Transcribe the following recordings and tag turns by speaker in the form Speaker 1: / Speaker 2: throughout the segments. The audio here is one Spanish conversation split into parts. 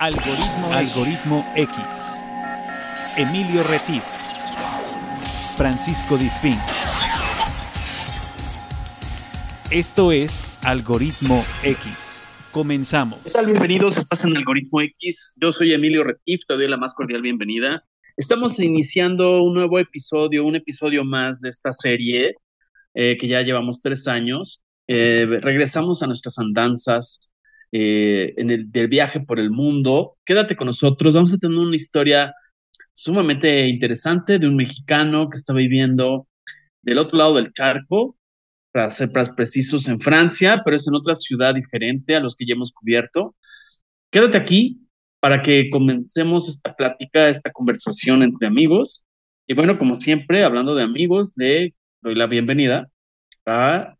Speaker 1: Algoritmo, Algoritmo X. Emilio Retif. Francisco Disfín. Esto es Algoritmo X. Comenzamos.
Speaker 2: ¿Qué tal? Bienvenidos, estás en Algoritmo X. Yo soy Emilio Retif, te doy la más cordial bienvenida. Estamos iniciando un nuevo episodio, un episodio más de esta serie eh, que ya llevamos tres años. Eh, regresamos a nuestras andanzas eh, en el del viaje por el mundo. Quédate con nosotros, vamos a tener una historia sumamente interesante de un mexicano que está viviendo del otro lado del charco, para ser precisos, en Francia, pero es en otra ciudad diferente a los que ya hemos cubierto. Quédate aquí para que comencemos esta plática, esta conversación entre amigos. Y bueno, como siempre, hablando de amigos, le doy la bienvenida a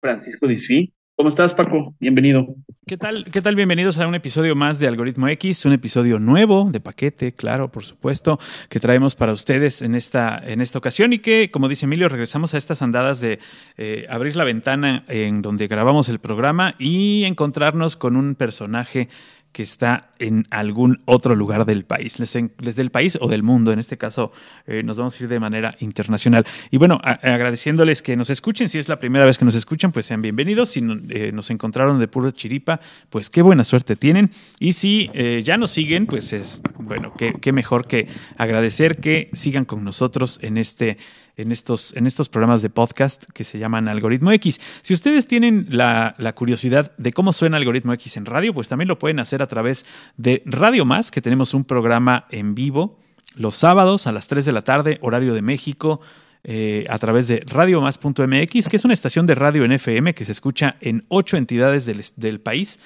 Speaker 2: Francisco Disfi. ¿Cómo estás, Paco? Bienvenido.
Speaker 1: ¿Qué tal? ¿Qué tal? Bienvenidos a un episodio más de Algoritmo X, un episodio nuevo de paquete, claro, por supuesto, que traemos para ustedes en esta, en esta ocasión y que, como dice Emilio, regresamos a estas andadas de eh, abrir la ventana en donde grabamos el programa y encontrarnos con un personaje que está en algún otro lugar del país, les, del país o del mundo. En este caso, eh, nos vamos a ir de manera internacional. Y bueno, agradeciéndoles que nos escuchen. Si es la primera vez que nos escuchan, pues sean bienvenidos. Si eh, nos encontraron de puro chiripa, pues qué buena suerte tienen. Y si eh, ya nos siguen, pues es, bueno, qué, qué mejor que agradecer que sigan con nosotros en este en estos, en estos programas de podcast que se llaman Algoritmo X. Si ustedes tienen la, curiosidad de cómo suena Algoritmo X en radio, pues también lo pueden hacer a través de Radio Más, que tenemos un programa en vivo los sábados a las 3 de la tarde, horario de México. Eh, a través de radiomás.mx, que es una estación de radio en FM que se escucha en ocho entidades del, del país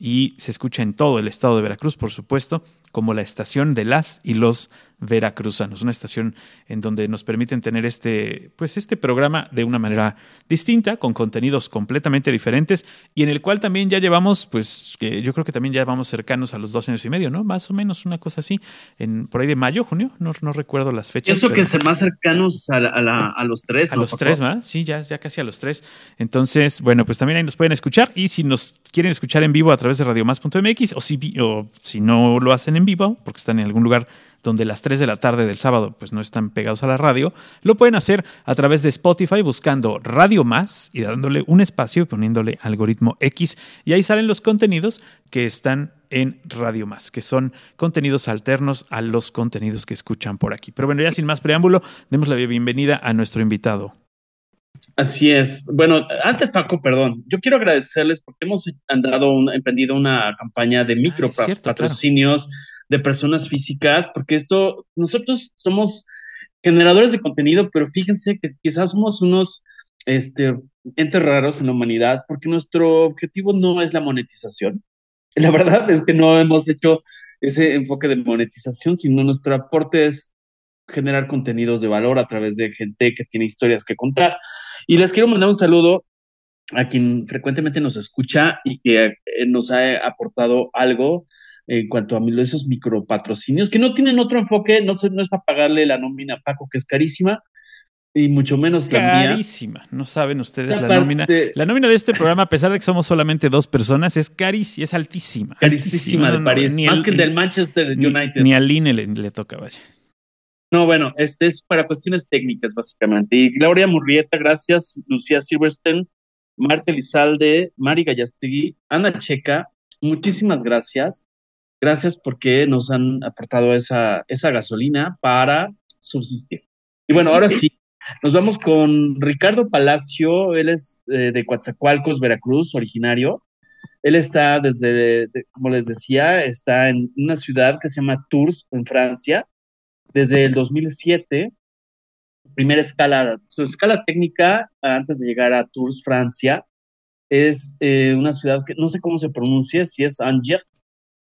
Speaker 1: y se escucha en todo el estado de Veracruz, por supuesto, como la estación de las y los veracruzanos, una estación en donde nos permiten tener este, pues este programa de una manera distinta, con contenidos completamente diferentes y en el cual también ya llevamos, pues que yo creo que también ya vamos cercanos a los dos años y medio, ¿no? Más o menos una cosa así, en por ahí de mayo, junio, no, no recuerdo las fechas.
Speaker 2: Eso que es más cercanos a, a, los tres.
Speaker 1: A los tres, ¿verdad? Sí, ya, ya casi a los tres. Entonces, bueno, pues también ahí nos pueden escuchar y si nos quieren escuchar en vivo a través de radiomás.mx o si, o si no lo hacen en vivo, porque están en algún lugar donde las 3 de la tarde del sábado pues no están pegados a la radio, lo pueden hacer a través de Spotify buscando Radio Más y dándole un espacio y poniéndole algoritmo X y ahí salen los contenidos que están en Radio Más, que son contenidos alternos a los contenidos que escuchan por aquí. Pero bueno, ya sin más preámbulo, demos la bienvenida a nuestro invitado.
Speaker 2: Así es. Bueno, antes Paco, perdón, yo quiero agradecerles porque hemos andado, emprendido una campaña de micro ah, patrocinios de personas físicas, porque esto, nosotros somos generadores de contenido, pero fíjense que quizás somos unos este, entes raros en la humanidad, porque nuestro objetivo no es la monetización. La verdad es que no hemos hecho ese enfoque de monetización, sino nuestro aporte es generar contenidos de valor a través de gente que tiene historias que contar. Y les quiero mandar un saludo a quien frecuentemente nos escucha y que eh, nos ha aportado algo en cuanto a esos micropatrocinios, que no tienen otro enfoque, no, no es para pagarle la nómina a Paco, que es carísima, y mucho menos
Speaker 1: carísima. No saben ustedes la, nómina. La nómina de este programa, a pesar de que somos solamente dos personas, es carísima, es altísima.
Speaker 2: Carísima de París, más que el del Manchester United.
Speaker 1: Ni, al INE le, toca, vaya.
Speaker 2: No, bueno, este es para cuestiones técnicas, básicamente. Y Gloria Murrieta, gracias. Lucía Silverstein, Marta Elizalde, Mari Gallastegui, Ana Checa, muchísimas gracias. Gracias porque nos han aportado esa, esa gasolina para subsistir. Y bueno, ahora sí, nos vamos con Ricardo Palacio, él es eh, de Coatzacoalcos, Veracruz, originario. Él está desde, como les decía, está en una ciudad que se llama Tours, en Francia, desde el 2007. Primera escala, su escala técnica, antes de llegar a Tours, Francia, es eh, una ciudad que no sé cómo se pronuncia, si es Angers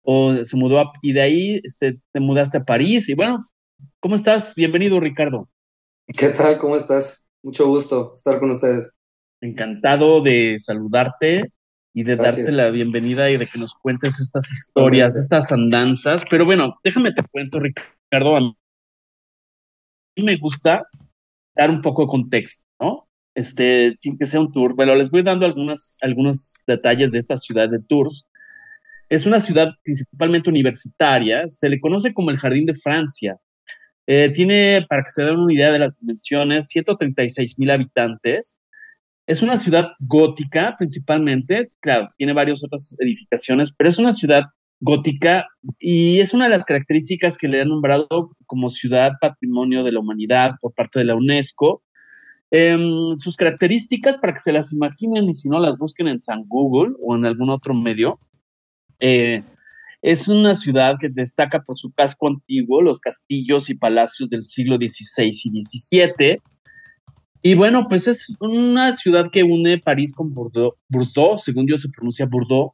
Speaker 2: o se mudó a, y de ahí este, te mudaste a París y bueno, ¿cómo estás? Bienvenido Ricardo.
Speaker 3: ¿Qué tal? ¿Cómo estás? Mucho gusto estar con ustedes.
Speaker 2: Encantado de saludarte y de darte la bienvenida y de que nos cuentes estas historias, estas andanzas. Pero bueno, déjame te cuento, Ricardo. A mí me gusta dar un poco de contexto, ¿no? Este, sin que sea un tour, pero les voy dando algunas, algunos detalles de esta ciudad de Tours Es una ciudad principalmente universitaria, se le conoce como el Jardín de Francia. Eh, tiene, para que se den una idea de las dimensiones, 136 mil habitantes. Es una ciudad gótica principalmente, claro, tiene varias otras edificaciones, pero es una ciudad gótica y es una de las características que le han nombrado como ciudad patrimonio de la humanidad por parte de la UNESCO. Em, sus características, para que se las imaginen y si no las busquen en San Google o en algún otro medio, eh, es una ciudad que destaca por su casco antiguo, los castillos y palacios del siglo XVI y XVII. Y bueno, pues es una ciudad que une París con Bordeaux, Bordeaux según yo se pronuncia Bordeaux,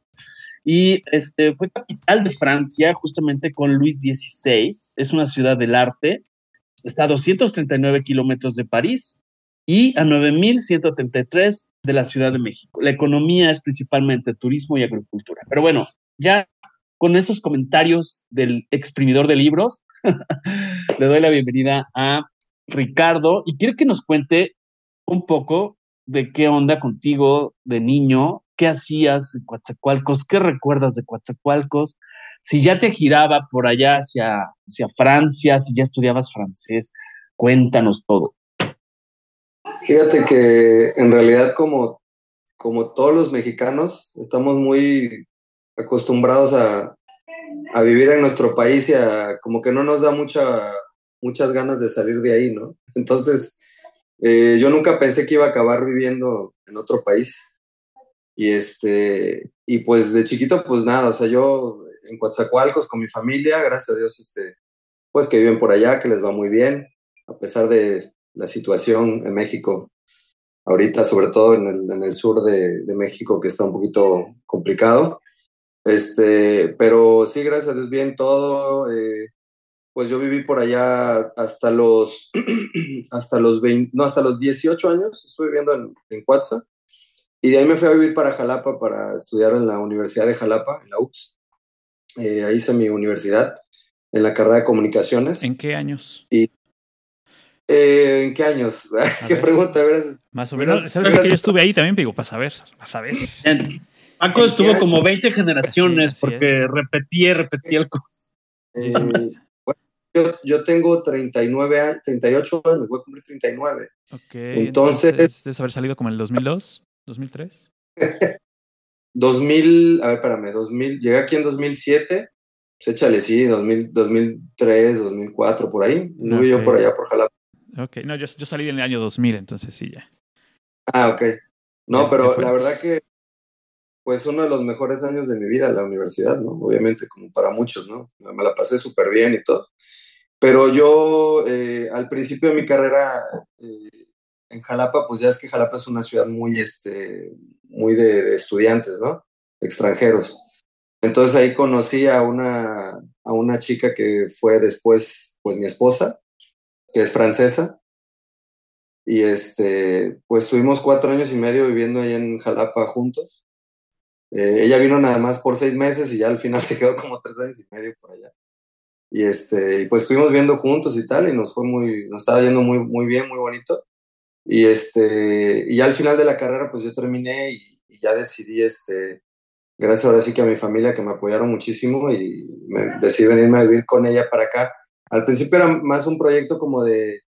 Speaker 2: y este, fue capital de Francia justamente con Luis XVI. Es una ciudad del arte. Está a 239 kilómetros de París y a 9.133 de la Ciudad de México. La economía es principalmente turismo y agricultura. Pero bueno, ya con esos comentarios del exprimidor de libros, le doy la bienvenida a Ricardo y quiero que nos cuente un poco de qué onda contigo de niño, qué hacías en Coatzacoalcos, qué recuerdas de Coatzacoalcos, si ya te giraba por allá hacia, hacia Francia, si ya estudiabas francés, cuéntanos todo.
Speaker 3: Fíjate que en realidad como, como todos los mexicanos estamos muy acostumbrados a, a vivir en nuestro país y a como que no nos da mucha, muchas ganas de salir de ahí, ¿no? Entonces, eh, yo nunca pensé que iba a acabar viviendo en otro país. Y este, y pues de chiquito, pues nada, o sea, yo en Coatzacoalcos con mi familia, gracias a Dios, este, pues que viven por allá, que les va muy bien, a pesar de la situación en México, ahorita, sobre todo en el, en el sur de, de, México, que está un poquito complicado. Este, pero sí, gracias a Dios, bien todo. Eh, pues yo viví por allá hasta los, hasta los 20, no, hasta los 18 años, estuve viviendo en, en Cuatza, y de ahí me fui a vivir para Jalapa para estudiar en la Universidad de Jalapa, en la UX. Eh, ahí hice mi universidad, en la carrera de comunicaciones.
Speaker 1: ¿En qué años?
Speaker 3: Y, eh, ¿En qué años? ¿Qué ver. pregunta? Verás,
Speaker 1: Más o menos. ¿Sabes que yo estuve ahí también? Digo, para saber, para saber.
Speaker 2: Paco estuvo como 20 generaciones sí, porque es. repetía y repetía el curso.
Speaker 3: Eh, bueno, yo, yo, tengo 39, 38 años, voy a cumplir 39.
Speaker 1: Ok. Entonces, entonces debes haber salido como en el 2002, 2003.
Speaker 3: 2000, a ver, espérame, 2000, llegué aquí en 2007, pues échale, sí, 2000, 2003, 2004, por ahí. No okay. yo por allá, por Jalapa.
Speaker 1: Ok, no, yo, yo salí en el año 2000, entonces sí, ya.
Speaker 3: Ah, ok. No, sí, pero la verdad que, pues uno de los mejores años de mi vida, la universidad, ¿no? Obviamente, como para muchos, ¿no? Me la pasé súper bien y todo. Pero yo, eh, al principio de mi carrera eh, en Jalapa, pues ya es que Jalapa es una ciudad muy, este, muy de, de estudiantes, ¿no? Extranjeros. Entonces ahí conocí a una, a una chica que fue después, pues mi esposa, que es francesa. Y este, pues tuvimos cuatro años y medio viviendo ahí en Jalapa juntos. Eh, ella vino nada más por seis meses y ya al final se quedó como tres años y medio por allá. Y este, pues estuvimos viendo juntos y tal, y nos fue muy, nos estaba yendo muy, muy bien, muy bonito. Y este, y ya al final de la carrera, pues yo terminé y, y ya decidí, este, gracias ahora sí que a mi familia que me apoyaron muchísimo y me decidí venirme a vivir con ella para acá. Al principio era más un proyecto como de,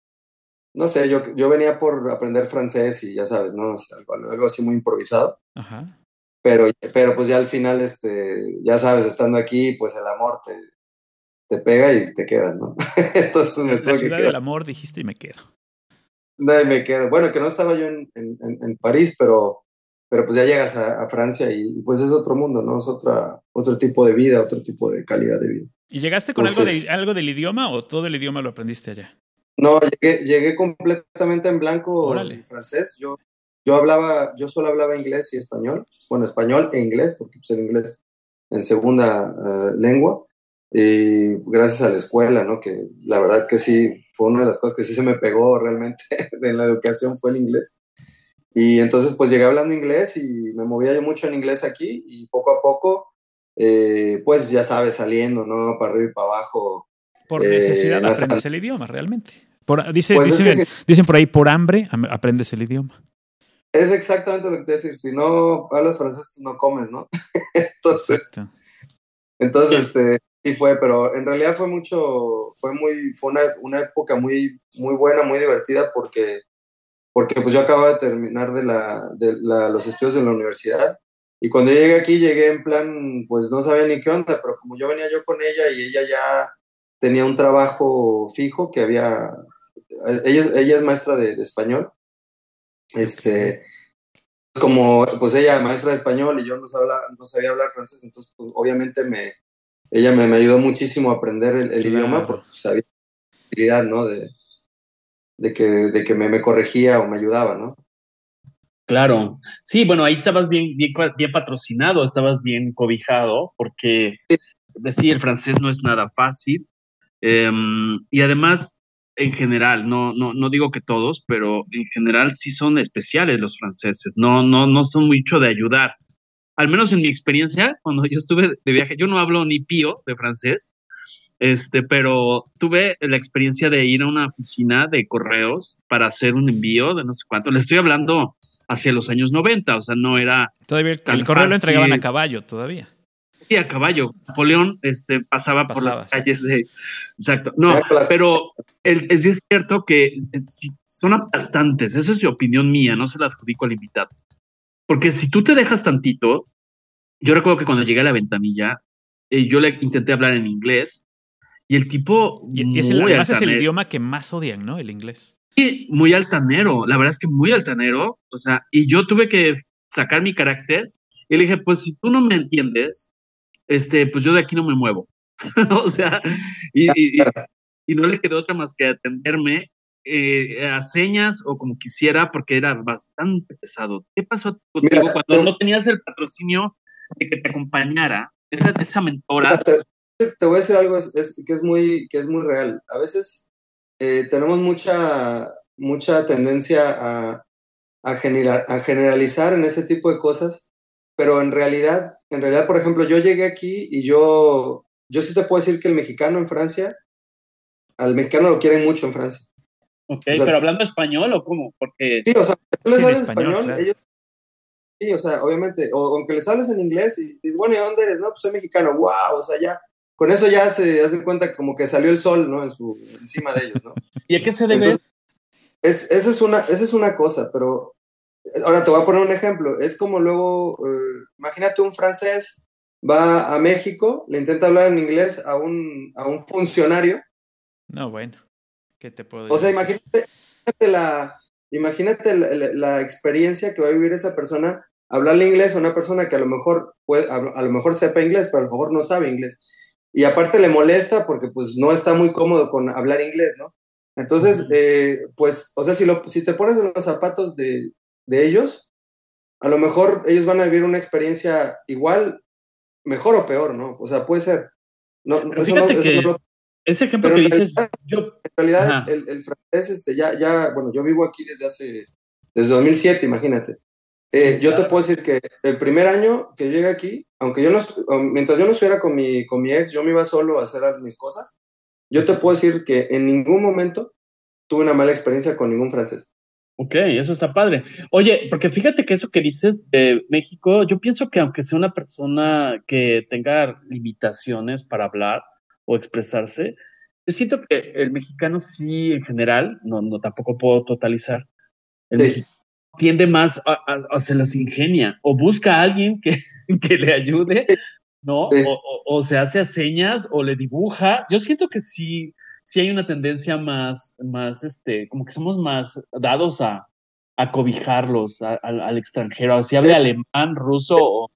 Speaker 3: no sé, yo, yo venía por aprender francés y ya sabes, ¿no? O sea, algo, algo, así muy improvisado.
Speaker 1: Ajá.
Speaker 3: Pero, pero pues ya al final, este, ya sabes, estando aquí, pues el amor te, te pega y te quedas, ¿no?
Speaker 1: Entonces me La ciudad del amor dijiste y me quedo.
Speaker 3: No, y me quedo. Bueno, que no estaba yo en, en, en París, pero, pero pues ya llegas a, a, Francia y pues es otro mundo, ¿no? Es otra, otro tipo de vida, otro tipo de calidad de vida.
Speaker 1: ¿Y llegaste con Entonces, algo, de, algo del idioma o todo el idioma lo aprendiste allá?
Speaker 3: No, llegué, llegué completamente en blanco Órale. en francés. Yo, yo hablaba, yo solo hablaba inglés y español. Bueno, español e inglés, porque pues el inglés en segunda uh, lengua. Y gracias a la escuela, ¿no? Que la verdad que sí, fue una de las cosas que sí se me pegó realmente en la educación fue el inglés. Y entonces pues llegué hablando inglés y me movía yo mucho en inglés aquí y poco a poco, eh, pues ya sabes, saliendo, ¿no? Para arriba y para abajo.
Speaker 1: Por necesidad eh, aprendes el idioma, realmente. Por, dice, pues dicen, es que sí. dicen por ahí, por hambre aprendes el idioma.
Speaker 3: Es exactamente lo que te voy a decir. Si no hablas francés, pues no comes, ¿no? entonces, Exacto. Entonces, este, sí fue, pero en realidad fue mucho, fue muy, fue una, una época muy, muy buena, muy divertida porque, porque pues yo acababa de terminar de, la, de la, los estudios en la universidad y cuando llegué aquí llegué en plan, pues no sabía ni qué onda, pero como yo venía yo con ella y ella ya tenía un trabajo fijo que había, ella, ella es maestra de, de español, este, como pues ella maestra de español y yo no sabía, no sabía hablar francés, entonces pues, obviamente me, ella me, me, ayudó muchísimo a aprender el, el claro. idioma porque sabía la ¿no? De, de, que, de que me, me, corregía o me ayudaba, ¿no?
Speaker 2: Claro, sí, bueno, ahí estabas bien, bien, bien patrocinado, estabas bien cobijado, porque sí. decir el francés no es nada fácil. Eh, y además, en general, no, no, no digo que todos, pero en general sí son especiales los franceses, no, no, no son mucho de ayudar. Al menos en mi experiencia, cuando yo estuve de viaje, yo no hablo ni pío de francés, este, pero tuve la experiencia de ir a una oficina de correos para hacer un envío de no sé cuánto. Le estoy hablando hacia los años 90, o sea, no era.
Speaker 1: Todavía el, el correo fácil. lo entregaban a caballo, todavía.
Speaker 2: Sí, a caballo. Napoleón este, pasaba por las calles de. Exacto. No, pero el, es, es cierto que son aplastantes. Esa es mi opinión mía, no se la adjudico al invitado. Porque si tú te dejas tantito, yo recuerdo que cuando llegué a la ventanilla, eh, yo le intenté hablar en inglés y el tipo.
Speaker 1: Y, es el, además es el idioma que más odian, ¿no? El inglés.
Speaker 2: Sí, muy altanero. La verdad es que muy altanero. O sea, y yo tuve que sacar mi carácter y le dije, pues si tú no me entiendes, este, pues yo de aquí no me muevo. o sea, y, y, y, no le quedó otra más que atenderme eh, a señas o como quisiera porque era bastante pesado. ¿Qué pasó contigo Mira, cuando no tenías el patrocinio de que te acompañara? Esa, esa mentora.
Speaker 3: Te, te, voy a decir algo es, es, que, es muy, que es muy real. A veces eh, tenemos mucha, mucha tendencia a, a, a generalizar en ese tipo de cosas, pero en realidad, en realidad, por ejemplo, yo llegué aquí y yo, yo sí te puedo decir que el mexicano en Francia, al mexicano lo quieren mucho en Francia.
Speaker 2: Ok, o sea, pero hablando español o cómo? Porque...
Speaker 3: Sí, o sea, tú les hablas español, español claro. ellos... Sí, o sea, obviamente, o aunque les hables en inglés y dices, bueno, ¿y dónde eres? No, pues soy mexicano, wow, o sea, ya, con eso ya se hace cuenta como que salió el sol, ¿no? En su, encima de ellos, ¿no?
Speaker 2: ¿Y a qué se debe? Entonces,
Speaker 3: es, esa, es una, esa es una cosa, pero ahora te voy a poner un ejemplo. Es como luego, eh, imagínate un francés va a México, le intenta hablar en inglés a un, a un funcionario.
Speaker 1: No, bueno, ¿qué te puedo
Speaker 3: decir? O sea, imagínate, imagínate, la, imagínate la, la, la, experiencia que va a vivir esa persona hablarle inglés a una persona que a lo mejor puede, a, a lo mejor sepa inglés, pero a lo mejor no sabe inglés. Y aparte le molesta porque pues no está muy cómodo con hablar inglés, ¿no? Entonces, eh, pues, o sea, si, lo, si te pones en los zapatos de, de ellos, a lo mejor ellos van a vivir una experiencia igual, mejor o peor, ¿no? O sea, puede ser. No,
Speaker 2: Pero eso no, eso que no, ese ejemplo que dices,
Speaker 3: realidad, yo, en realidad el, el, francés, este, ya, ya, bueno, yo vivo aquí desde hace, desde 2007, imagínate. Eh, sí, yo claro. te puedo decir que el primer año que llegué aquí, aunque yo no, mientras yo no estuviera con mi, con mi ex, yo me iba solo a hacer mis cosas, yo te puedo decir que en ningún momento tuve una mala experiencia con ningún francés.
Speaker 2: Ok, eso está padre. Oye, porque fíjate que eso que dices de México, yo pienso que aunque sea una persona que tenga limitaciones para hablar o expresarse, yo siento que el mexicano sí, en general, no, no tampoco puedo totalizar, el sí. mexicano tiende más a, a, a, se las ingenia o busca a alguien que, que le ayude, ¿no? Sí. O, o, o, se hace a señas o le dibuja. Yo siento que sí, sí hay una tendencia más, más, este, como que somos más dados a, a cobijarlos al extranjero, si hable alemán, ruso o...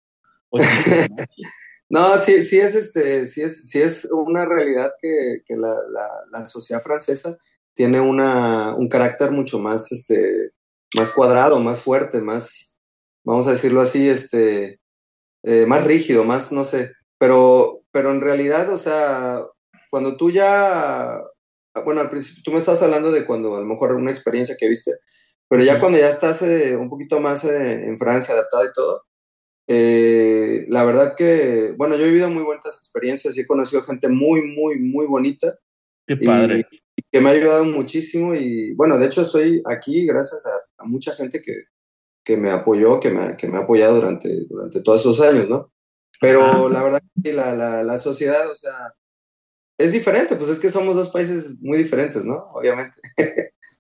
Speaker 2: o
Speaker 3: ¿no? No, sí, sí es este, sí es, sí es una realidad que, que la, la, la, sociedad francesa tiene una, un carácter mucho más, este, más cuadrado, más fuerte, más, vamos a decirlo así, este, eh, más rígido, más, no sé, pero, pero en realidad, o sea, cuando tú ya, bueno, al principio tú me estás hablando de cuando a lo mejor una experiencia que viste, pero ya cuando ya estás eh, un poquito más eh, en Francia, adaptado y todo, eh, la verdad que, bueno, yo he vivido muy buenas experiencias y he conocido gente muy, muy, muy bonita.
Speaker 2: Qué padre.
Speaker 3: Y, y que me ha ayudado muchísimo y, bueno, de hecho estoy aquí gracias a, a mucha gente que, que me apoyó, que me, que me ha apoyado durante, durante todos esos años, ¿no? Pero la verdad que la, la, la sociedad, o sea, es diferente, pues es que somos dos países muy diferentes, ¿no? Obviamente.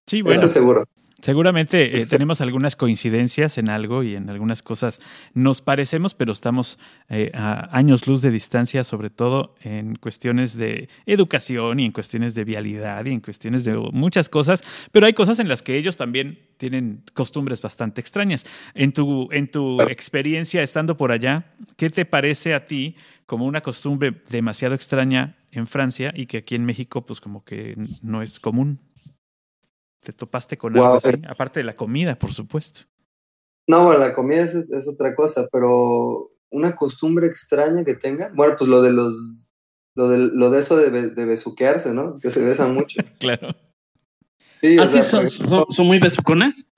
Speaker 1: Sí, bueno.
Speaker 3: Eso seguro.
Speaker 1: Seguramente eh, tenemos algunas coincidencias en algo y en algunas cosas nos parecemos, pero estamos eh, a años luz de distancia, sobre todo en cuestiones de educación y en cuestiones de vialidad y en cuestiones de muchas cosas, pero hay cosas en las que ellos también tienen costumbres bastante extrañas. En tu, en tu experiencia estando por allá, ¿qué te parece a ti como una costumbre demasiado extraña en Francia y que aquí en México pues como que no es común? ¿Te topaste con algo así? Aparte de la comida, por supuesto.
Speaker 3: No, bueno, la comida es, es, otra cosa, pero una costumbre extraña que tengan. Bueno, pues lo de los. Lo de, lo de eso de, de besuquearse, ¿no? Es que se besan mucho.
Speaker 1: claro.
Speaker 2: Sí, ¿Ah, sí son, son, son, muy besucones?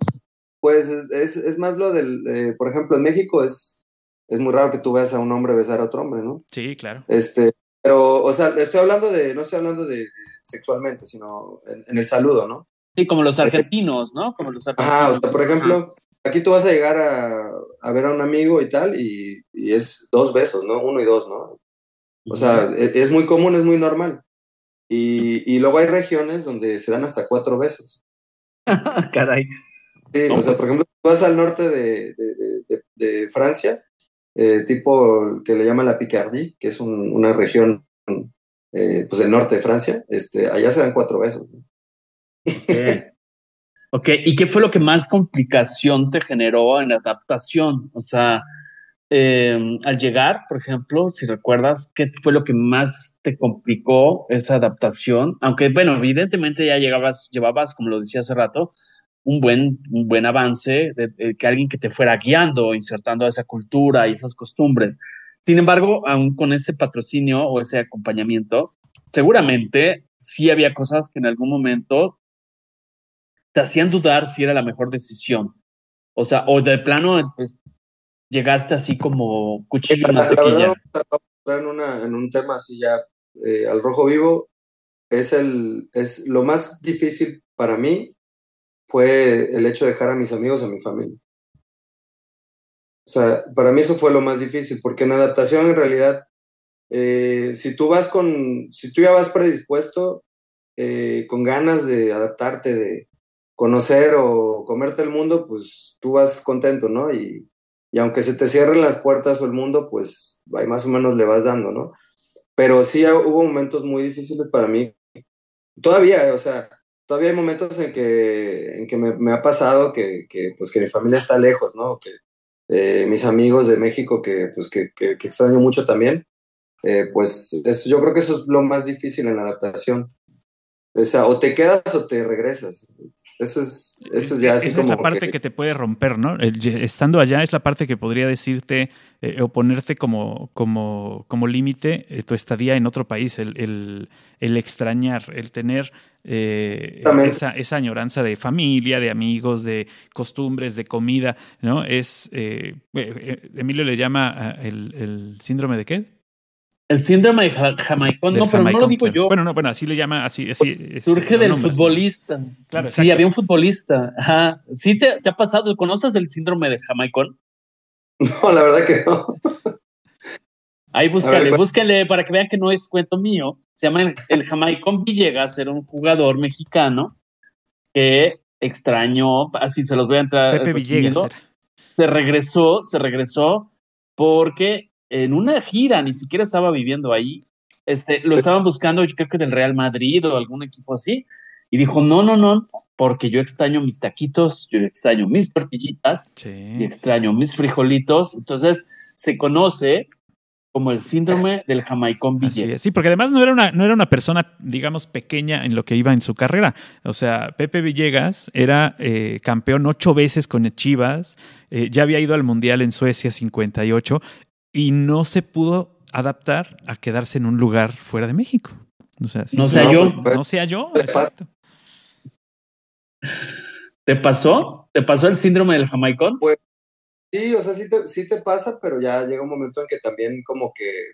Speaker 3: Pues es, es, es más lo del. Eh, por ejemplo, en México es, es muy raro que tú veas a un hombre besar a otro hombre, ¿no?
Speaker 1: Sí, claro.
Speaker 3: Este, pero, o sea, estoy hablando de. No estoy hablando de sexualmente, sino en, en el saludo, ¿no?
Speaker 2: Sí, como los argentinos, ¿no? Como los argentinos.
Speaker 3: Ajá, o sea, por ejemplo, aquí tú vas a llegar a, a ver a un amigo y tal, y, y, es dos besos, ¿no? Uno y dos, ¿no? O sea, es, es muy común, es muy normal. Y, y, luego hay regiones donde se dan hasta cuatro besos.
Speaker 2: Caray.
Speaker 3: Sí, no, o sea, pues... por ejemplo, vas al norte de, de, de, de Francia, eh, tipo que le llaman la Picardie, que es un, una región eh, pues del norte de Francia, este, allá se dan cuatro besos. ¿no?
Speaker 2: Okay. ok, ¿y qué fue lo que más complicación te generó en la adaptación? O sea, eh, al llegar, por ejemplo, si recuerdas, ¿qué fue lo que más te complicó esa adaptación? Aunque, bueno, evidentemente ya llegabas, llevabas, como lo decía hace rato, un buen, un buen avance de, de que alguien que te fuera guiando, insertando a esa cultura y esas costumbres. Sin embargo, aún con ese patrocinio o ese acompañamiento, seguramente sí había cosas que en algún momento te hacían dudar si era la mejor decisión. O sea, o de plano pues, llegaste así como cuchillo en mantequilla.
Speaker 3: En, una, en un tema así ya eh, al rojo vivo, es, el, es lo más difícil para mí fue el hecho de dejar a mis amigos, a mi familia. O sea, para mí eso fue lo más difícil, porque en adaptación en realidad, eh, si tú vas con, si tú ya vas predispuesto, eh, con ganas de adaptarte, de, conocer o comerte el mundo, pues tú vas contento, ¿no? Y, y aunque se te cierren las puertas o el mundo, pues ahí más o menos le vas dando, ¿no? Pero sí hubo momentos muy difíciles para mí. Todavía, o sea, todavía hay momentos en que, en que me, ha pasado que, que, pues, que mi familia está lejos, ¿no? Que eh, mis amigos de México, que, pues, que, que, que extraño mucho también, eh, pues eso, yo creo que eso es lo más difícil en la adaptación. O sea, o te quedas o te regresas. Eso es, eso es ya así
Speaker 1: Esa
Speaker 3: como
Speaker 1: es la parte que... que... te puede romper, ¿no? Estando allá es la parte que podría decirte eh, o ponerte como, como, como límite eh, tu estadía en otro país, el, el, el extrañar, el tener eh, esa, esa, añoranza de familia, de amigos, de costumbres, de comida, ¿no? Es, eh, Emilio le llama el, el síndrome de qué?
Speaker 2: El síndrome de Jamaicón, no, pero Jamaicón, no lo digo yo.
Speaker 1: Bueno, no, bueno, así le llama, así, así
Speaker 2: Surge del nombres, futbolista. ¿no? Claro, sí, había un futbolista. Ajá. ¿Sí te, te, ha pasado? ¿Conoces el síndrome de Jamaicón?
Speaker 3: No, la verdad que no.
Speaker 2: Ahí búscale, ver, búscale para que vean que no es cuento mío. Se llama el, el Jamaicón Villegas, era un jugador mexicano que extrañó, así se los voy a entrar.
Speaker 1: Pepe Villegas. Era.
Speaker 2: Se regresó, se regresó porque en una gira, ni siquiera estaba viviendo ahí. Este, lo sí. estaban buscando, yo creo que del Real Madrid o algún equipo así. Y dijo, no, no, no, porque yo extraño mis taquitos, yo extraño mis tortillitas,
Speaker 1: sí.
Speaker 2: y extraño mis frijolitos. Entonces se conoce como el síndrome del jamaicón Villegas.
Speaker 1: Sí, porque además no era, una, no era una persona, digamos, pequeña en lo que iba en su carrera. O sea, Pepe Villegas era eh, campeón ocho veces con Chivas, eh, ya había ido al Mundial en Suecia 58 y no se pudo adaptar a quedarse en un lugar fuera de México. O sea,
Speaker 2: no sea yo.
Speaker 1: No sea yo, exacto.
Speaker 2: ¿Te pasó? ¿Te pasó el síndrome del jamaicón?
Speaker 3: Pues sí, o sea, sí te, sí te pasa, pero ya llega un momento en que también como que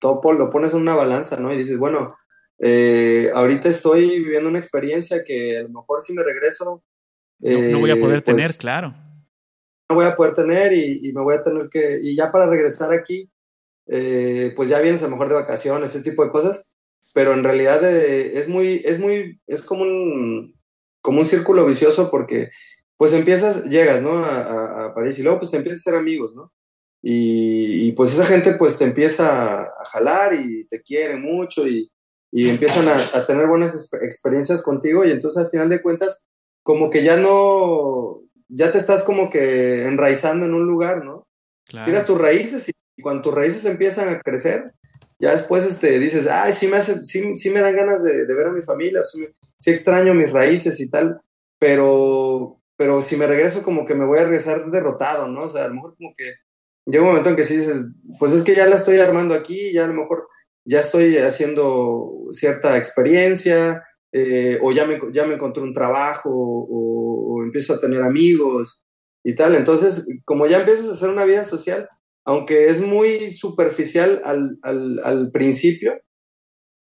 Speaker 3: topo, lo pones en una balanza, ¿no? Y dices, bueno, eh, ahorita estoy viviendo una experiencia que a lo mejor si me regreso...
Speaker 1: Eh, no, no, voy a poder pues, tener, claro
Speaker 3: voy a poder tener y, y, me voy a tener que, y ya para regresar aquí, eh, pues ya vienes a lo mejor de vacaciones, ese tipo de cosas, pero en realidad eh, es muy, es muy, es como un, como un círculo vicioso porque pues empiezas, llegas, ¿no? A, a, París y luego pues te empiezas a ser amigos, ¿no? Y, y, pues esa gente pues te empieza a jalar y te quiere mucho y, y empiezan a, a, tener buenas experiencias contigo y entonces al final de cuentas como que ya no, ya te estás como que enraizando en un lugar, ¿no? Claro. Tiras tus raíces y cuando tus raíces empiezan a crecer, ya después este, dices, ay, sí me, hace, sí, sí me dan ganas de, de ver a mi familia, sí, sí, extraño mis raíces y tal, pero, pero si me regreso como que me voy a regresar derrotado, ¿no? O sea, a lo mejor como que llega un momento en que sí dices, pues es que ya la estoy armando aquí, ya a lo mejor ya estoy haciendo cierta experiencia, eh, o ya me, ya me encontré un trabajo, o, o, empiezo a tener amigos y tal. Entonces, como ya empiezas a hacer una vida social, aunque es muy superficial al, al, al principio,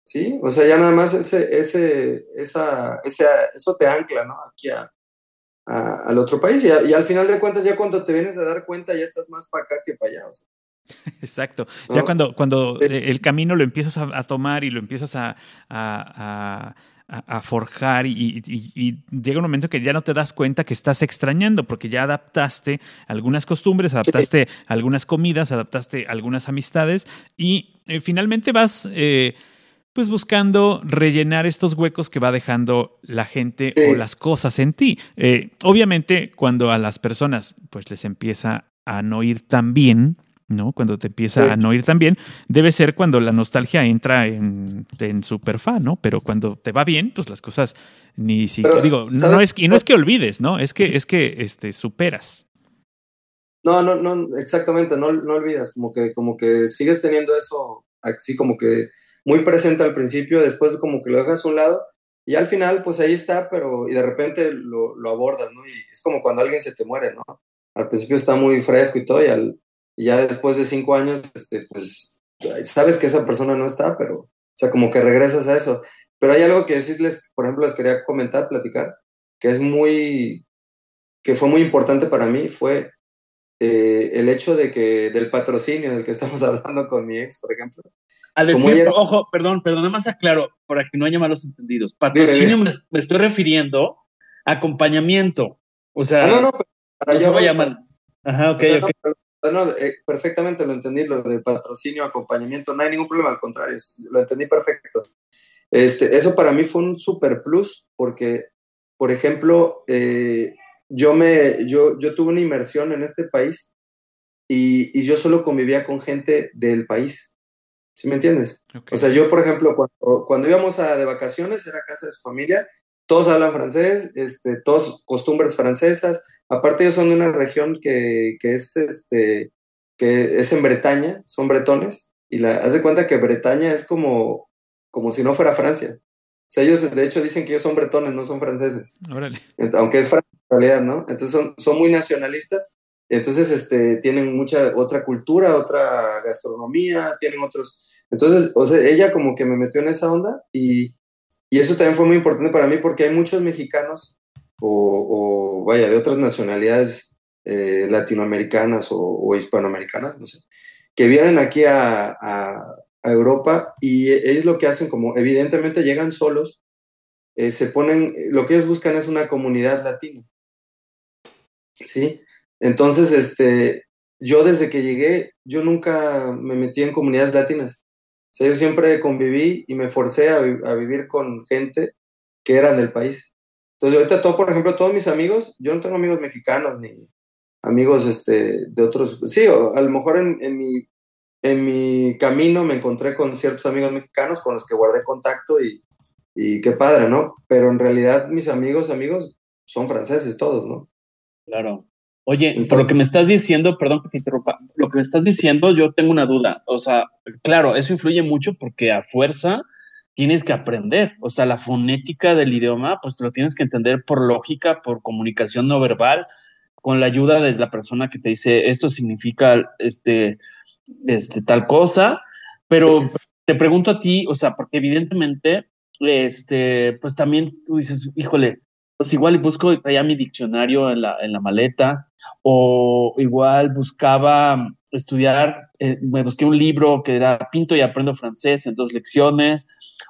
Speaker 3: ¿sí? O sea, ya nada más ese, ese, esa, ese, eso te ancla, ¿no? Aquí a, a, al otro país. Y, a, y, al final de cuentas, ya cuando te vienes a dar cuenta, ya estás más para acá que para allá. O sea.
Speaker 1: Exacto. ¿No? Ya cuando, cuando sí. el camino lo empiezas a, a, tomar y lo empiezas a, a a, forjar y, y, y, llega un momento que ya no te das cuenta que estás extrañando porque ya adaptaste algunas costumbres, adaptaste sí. algunas comidas, adaptaste algunas amistades y eh, finalmente vas eh, pues buscando rellenar estos huecos que va dejando la gente sí. o las cosas en ti. Eh, obviamente cuando a las personas pues les empieza a no ir tan bien, ¿no? Cuando te empieza sí. a no ir tan bien, debe ser cuando la nostalgia entra en, en super fan, ¿no? Pero cuando te va bien, pues las cosas ni siquiera, digo, no, no, es, y no es que olvides, ¿no? Es que, es que este, superas.
Speaker 3: No, no, no, exactamente, no, no olvidas, como que, como que sigues teniendo eso así como que muy presente al principio, después como que lo dejas a un lado y al final pues ahí está, pero y de repente lo, lo abordas, ¿no? Y es como cuando alguien se te muere, ¿no? Al principio está muy fresco y todo y al, y ya después de cinco años, este, pues sabes que esa persona no está, pero, o sea, como que regresas a eso. Pero hay algo que decirles, por ejemplo, les quería comentar, platicar, que es muy, que fue muy importante para mí, fue eh, el hecho de que, del patrocinio del que estamos hablando con mi ex, por ejemplo.
Speaker 2: Al decir, era... ojo, perdón, perdón, nada más aclaro, para que no haya malos entendidos. Patrocinio me, me, estoy refiriendo a acompañamiento. O sea,
Speaker 3: ah, no, no,
Speaker 2: para no se llamar. Ajá, ok,
Speaker 3: o sea,
Speaker 2: ok.
Speaker 3: No, no, eh, perfectamente lo entendí, lo de patrocinio, acompañamiento, no hay ningún problema, al contrario, lo entendí perfecto. Este, eso para mí fue un super plus porque, por ejemplo, eh, yo, me, yo, yo tuve una inmersión en este país y, y, yo solo convivía con gente del país. ¿Sí me entiendes? Okay. O sea, yo, por ejemplo, cuando, cuando íbamos a, de vacaciones, era casa de su familia, todos hablan francés, este, todos costumbres francesas, Aparte ellos son de una región que, que, es este que es en Bretaña, son bretones, y la, haz de cuenta que Bretaña es como, como si no fuera Francia. O sea, ellos de hecho dicen que ellos son bretones, no son franceses.
Speaker 1: Órale.
Speaker 3: Aunque es Francia en realidad, ¿no? Entonces son, son muy nacionalistas, entonces este, tienen mucha otra cultura, otra gastronomía, tienen otros... Entonces, o sea, ella como que me metió en esa onda y, y eso también fue muy importante para mí porque hay muchos mexicanos o, vaya, de otras nacionalidades eh, latinoamericanas o, hispanoamericanas, no sé, que vienen aquí a, a, Europa y ellos lo que hacen, como evidentemente llegan solos, eh, se ponen, lo que ellos buscan es una comunidad latina. ¿Sí? Entonces, este, yo desde que llegué, yo nunca me metí en comunidades latinas. O sea, yo siempre conviví y me forcé a, a vivir con gente que eran del país. Entonces, ahorita todo, por ejemplo, todos mis amigos, yo no tengo amigos mexicanos ni amigos este, de otros. Sí, a lo mejor en, en, mi, en mi camino me encontré con ciertos amigos mexicanos con los que guardé contacto y, y qué padre, ¿no? Pero en realidad mis amigos, amigos, son franceses todos, ¿no?
Speaker 2: Claro. Oye, Entonces, por lo que me estás diciendo, perdón que te interrumpa, lo que me estás diciendo, yo tengo una duda. O sea, claro, eso influye mucho porque a fuerza tienes que aprender. O sea, la fonética del idioma, pues lo tienes que entender por lógica, por comunicación no verbal, con la ayuda de la persona que te dice esto significa este, este tal cosa. Pero te pregunto a ti, o sea, porque evidentemente, este, pues también tú dices, híjole, pues igual busco ya mi diccionario en la, en la maleta, o igual buscaba estudiar, eh, me busqué un libro que era Pinto y aprendo francés en dos lecciones,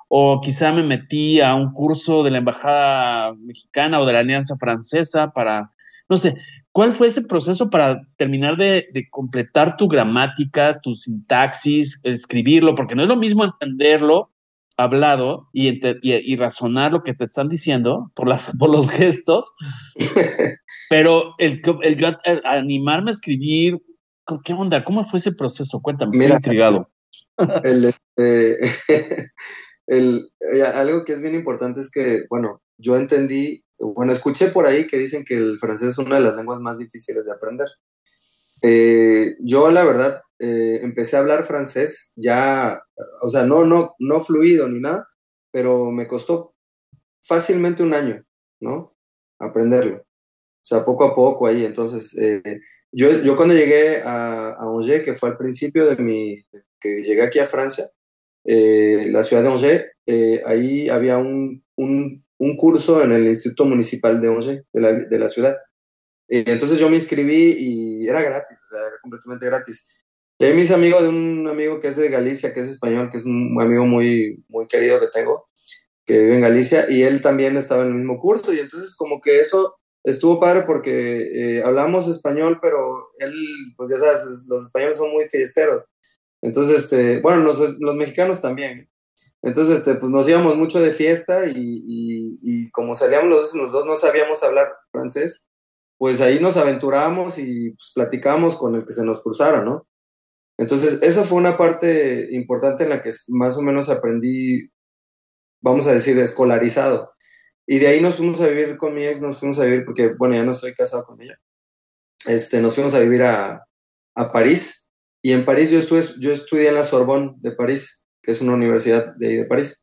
Speaker 2: o quizá me metí a un curso de la Embajada Mexicana o de la Alianza Francesa para, no sé, ¿cuál fue ese proceso para terminar de, completar tu gramática, tu sintaxis, escribirlo? Porque no es lo mismo entenderlo hablado y, y, razonar lo que te están diciendo por, las, por los gestos, pero el, el, animarme a escribir ¿Qué onda? ¿Cómo fue ese proceso? Cuéntame, estoy intrigado.
Speaker 3: Este, el, eh, algo que es bien importante es que, bueno, yo entendí, bueno, escuché por ahí que dicen que el francés es una de las lenguas más difíciles de aprender. Eh, yo, la verdad, eh, empecé a hablar francés ya, o sea, no, no, no fluido ni nada, pero me costó fácilmente un año, ¿no? Aprenderlo. O sea, poco a poco ahí. Entonces, yo, yo cuando llegué a, a, Angers, que fue al principio de mi, que llegué aquí a Francia, eh, la ciudad de Angers, eh, ahí había un, un, un, curso en el Instituto Municipal de Angers, de la, de la ciudad. Eh, entonces yo me inscribí y era gratis, era completamente gratis. Y ahí mis amigos de un amigo que es de Galicia, que es español, que es un amigo muy, muy querido que tengo, que vive en Galicia, y él también estaba en el mismo curso, y entonces como que eso estuvo padre porque eh, hablamos español, pero él, pues ya sabes, los españoles son muy fiesteros. Entonces, este, bueno, los, los mexicanos también. Entonces, este, pues nos íbamos mucho de fiesta y, y, como salíamos los, los, dos no sabíamos hablar francés, pues ahí nos aventuramos y pues, platicamos con el que se nos cruzara, ¿no? Entonces, esa fue una parte importante en la que más o menos aprendí, vamos a decir, escolarizado. Y de ahí nos fuimos a vivir con mi ex, nos fuimos a vivir, porque, bueno, ya no estoy casado con ella. Este, nos fuimos a vivir a, a París. Y en París yo, estuve, yo estudié en la Sorbonne de París, que es una universidad de, de París.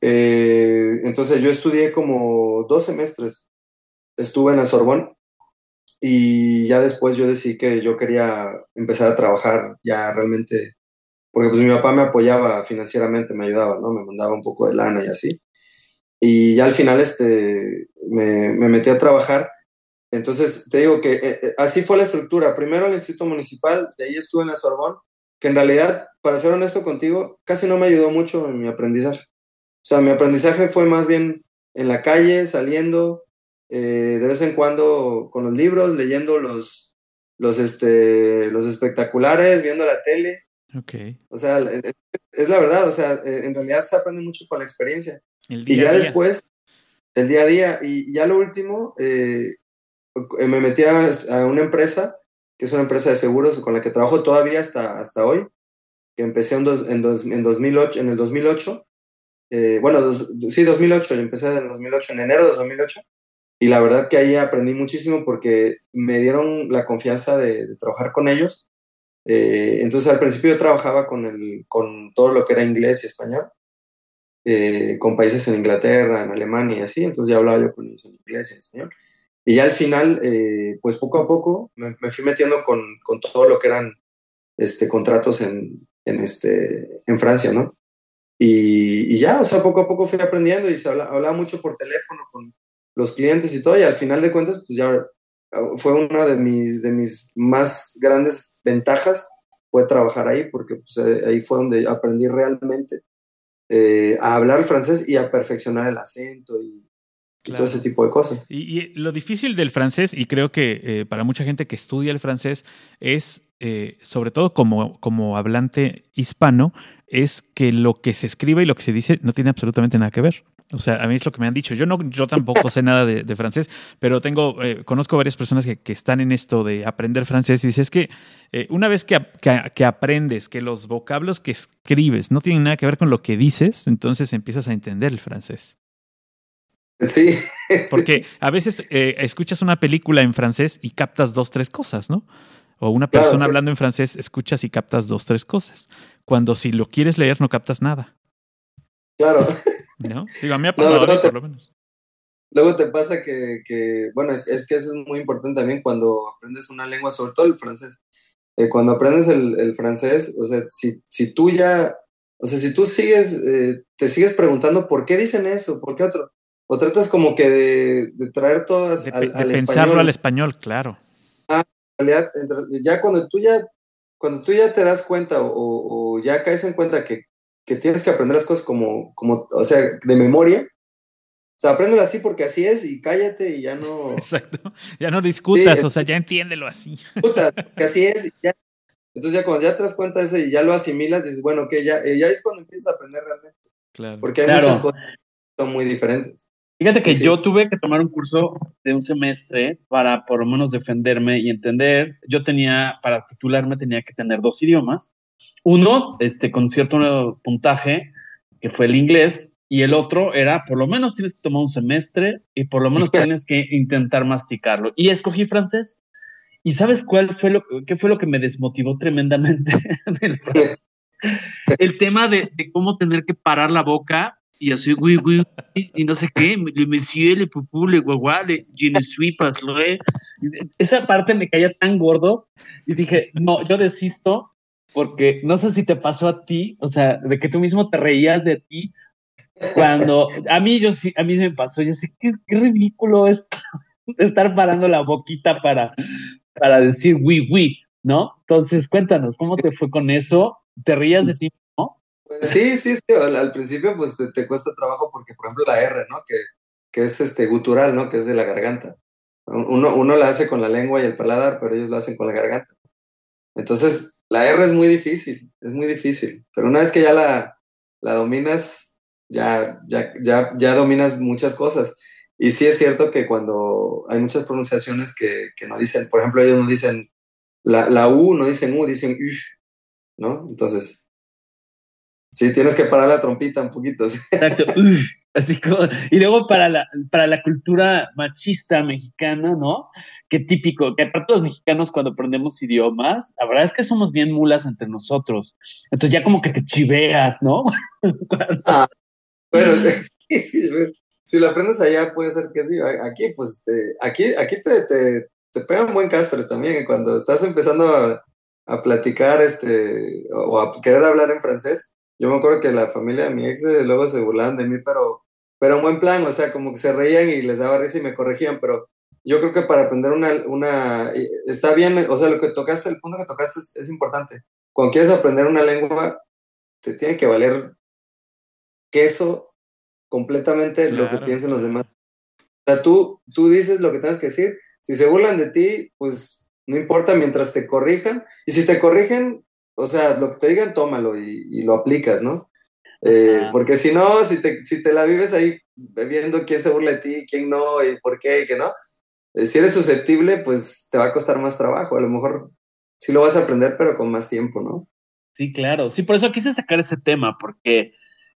Speaker 3: Eh, entonces yo estudié como dos semestres. Estuve en la Sorbonne y ya después yo decidí que yo quería empezar a trabajar ya realmente, porque pues mi papá me apoyaba financieramente, me ayudaba, ¿no? Me mandaba un poco de lana y así. Y ya al final este, me, me metí a trabajar. Entonces, te digo que eh, eh, así fue la estructura. Primero el Instituto Municipal, de ahí estuve en la Sorbonne, que en realidad, para ser honesto contigo, casi no me ayudó mucho en mi aprendizaje. O sea, mi aprendizaje fue más bien en la calle, saliendo, eh, de vez en cuando con los libros, leyendo los, los, este, los espectaculares, viendo la tele.
Speaker 1: Okay.
Speaker 3: O sea, es la verdad, o sea, en realidad se aprende mucho con la experiencia y ya después, el día a día, y ya lo último, eh, me metí a, una empresa, que es una empresa de seguros con la que trabajo todavía hasta, hasta hoy, que empecé en, en, en, 2008, en el 2008. Eh, bueno, sí, 2008, empecé en 2008, en enero de 2008. Y la verdad que ahí aprendí muchísimo porque me dieron la confianza de, trabajar con ellos. Eh, entonces al principio yo trabajaba con, el, con todo lo que era inglés y español. Eh, con países en Inglaterra, en Alemania y así, entonces ya hablaba yo con ellos en inglés y en español. Y ya al final, eh, pues poco a poco me, fui metiendo con, con, todo lo que eran este, contratos en, en, este, en Francia, ¿no? Y, y, ya, o sea, poco a poco fui aprendiendo y se hablaba, mucho por teléfono con los clientes y todo, y al final de cuentas, pues ya fue una de mis, de mis más grandes ventajas, fue trabajar ahí, porque pues, ahí fue donde aprendí realmente eh, a hablar francés y a perfeccionar el acento y, todo ese tipo de cosas.
Speaker 1: Y, lo difícil del francés, y creo que eh, para mucha gente que estudia el francés, es, eh, sobre todo como, como hablante hispano, es que lo que se escribe y lo que se dice no tiene absolutamente nada que ver. O sea, a mí es lo que me han dicho. Yo no, yo tampoco sé nada de, francés, pero tengo, eh, conozco varias personas que, que, están en esto de aprender francés y dices que eh, una vez que, que, aprendes que los vocablos que escribes no tienen nada que ver con lo que dices, entonces empiezas a entender el francés.
Speaker 3: Sí.
Speaker 1: Porque a veces eh, escuchas una película en francés y captas dos, tres cosas, ¿no? O una persona hablando en francés, escuchas y captas dos, tres cosas. Cuando si lo quieres leer no captas nada.
Speaker 3: Claro.
Speaker 1: ¿No? Digo, a mí me ha pasado por lo menos.
Speaker 3: Luego te pasa que, que bueno, es, es, que eso es muy importante también cuando aprendes una lengua, sobre todo el francés. Eh, cuando aprendes el, el, francés, o sea, si, si tú ya, o sea, si tú sigues, eh, te sigues preguntando por qué dicen eso, por qué otro, o tratas como que de, de traer todas
Speaker 1: al, de pensarlo al español, claro.
Speaker 3: Ah, realidad, ya cuando tú ya, cuando tú ya te das cuenta o, o ya caes en cuenta que, que, tienes que aprender las cosas como, como, o sea, de memoria, o sea, apréndelo así porque así es y cállate y ya no.
Speaker 1: Exacto. Ya no discutas, o sea, ya entiéndelo así.
Speaker 3: Discutas, que así es y ya. Entonces ya cuando ya te das cuenta de eso y ya lo asimilas, dices, bueno, que ya, ya es cuando empiezas a aprender realmente.
Speaker 1: Claro.
Speaker 3: Porque hay muchas cosas que son muy diferentes.
Speaker 2: Fíjate que yo tuve que tomar un curso de un semestre para por lo menos defenderme y entender. Yo tenía, para titularme, tenía que tener dos idiomas. Uno, este, con cierto puntaje, que fue el inglés, y el otro era, por lo menos tienes que tomar un semestre y por lo menos tienes que intentar masticarlo. Y escogí francés. ¿Y sabes cuál fue lo, qué fue lo que me desmotivó tremendamente El tema de, de, cómo tener que parar la boca y así, güey, güey, y no sé qué, le monsieur, le pupú, le guagua, le je ne suis pas Esa parte me caía tan gordo y dije, no, yo desisto porque no sé si te pasó a ti, o sea, de que tú mismo te reías de ti cuando a mí yo sí, a mí me pasó, yo sé qué, ridículo es estar parando la boquita para, para decir oui, oui, ¿no? Entonces, cuéntanos, ¿cómo te fue con eso? ¿Te reías de ti
Speaker 3: pues sí, sí, sí. Al, principio, pues te, cuesta trabajo porque, por ejemplo, la R, ¿no? Que, que es este gutural, ¿no? Que es de la garganta. Uno, uno la hace con la lengua y el paladar, pero ellos lo hacen con la garganta. Entonces, la R es muy difícil, es muy difícil. Pero una vez que ya la, la dominas, ya, ya, ya, ya dominas muchas cosas. Y sí es cierto que cuando hay muchas pronunciaciones que, que no dicen, por ejemplo, ellos no dicen la, la U, no dicen U, dicen U, ¿no? Entonces, Sí, tienes que parar la trompita un poquito.
Speaker 2: Exacto. así como, y luego para la, para la cultura machista mexicana, ¿no? Qué típico, que todos los mexicanos cuando aprendemos idiomas, la verdad es que somos bien mulas entre nosotros. Entonces ya como que te chiveas, ¿no?
Speaker 3: ah, bueno, si lo aprendes allá puede ser que sí. Aquí, pues, aquí, aquí te, te, te pega un buen castre también. Cuando estás empezando a, a platicar este, o a querer hablar en francés, yo me acuerdo que la familia de mi ex eh, luego se burlaban de mí, pero, pero en buen plan, o sea, como que se reían y les daba risa y me corregían, pero yo creo que para aprender una, una está bien, o sea, lo que tocaste, el punto que tocaste es, importante. Cuando quieres aprender una lengua, te tiene que valer queso completamente lo que piensen los demás. O sea, tú, tú dices lo que tienes que decir. Si se burlan de ti, pues no importa mientras te corrijan. Y si te corrigen, o sea, lo que te digan, tómalo y, lo aplicas, ¿no? Eh, porque si no, si te, si te la vives ahí viendo quién se burla de ti, quién no, y por qué, y qué no, eh, si eres susceptible, pues te va a costar más trabajo. A lo mejor sí lo vas a aprender, pero con más tiempo, ¿no?
Speaker 2: Sí, claro. Sí, por eso quise sacar ese tema, porque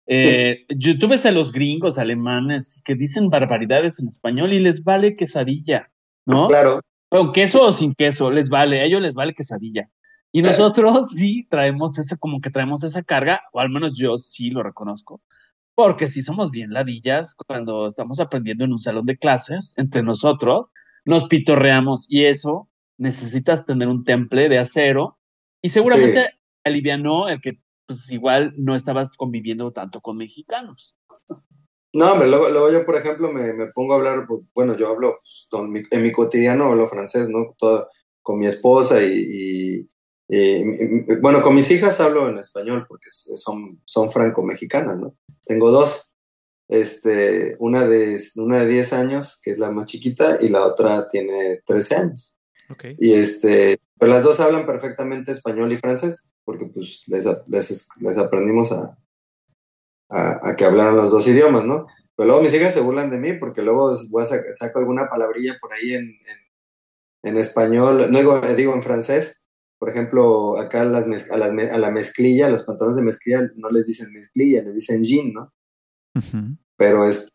Speaker 2: eh, tú ves a los gringos alemanes que dicen barbaridades en español y les vale quesadilla, ¿no?
Speaker 3: Claro.
Speaker 2: Con queso o sin queso, les vale, a ellos les vale quesadilla. Y nosotros sí traemos esa, como que traemos esa carga, o al menos yo sí lo reconozco, porque si somos bien ladillas cuando estamos aprendiendo en un salón de clases, entre nosotros, nos pitorreamos y eso necesitas tener un temple de acero y seguramente alivianó el que pues igual no estabas conviviendo tanto con mexicanos.
Speaker 3: No, hombre, luego, yo, por ejemplo, me, me, pongo a hablar, pues, bueno, yo hablo pues, en mi cotidiano, hablo francés, ¿no? Todo, con mi esposa y, bueno, con mis hijas hablo en español porque son, son franco-mexicanas, ¿no? Tengo dos, este, una, de, una de 10 años, que es la más chiquita, y la otra tiene 13 años.
Speaker 1: Okay.
Speaker 3: Y este, pero las dos hablan perfectamente español y francés, porque pues les, les, les aprendimos a, a, que hablaran los dos idiomas, ¿no? Pero luego mis hijas se burlan de mí porque luego voy a saco alguna palabrilla por ahí en, en, en español, no digo, digo en francés, por ejemplo, acá las a, las a, la mezclilla, los pantalones de mezclilla no les dicen mezclilla, les dicen jean, ¿no? Pero es,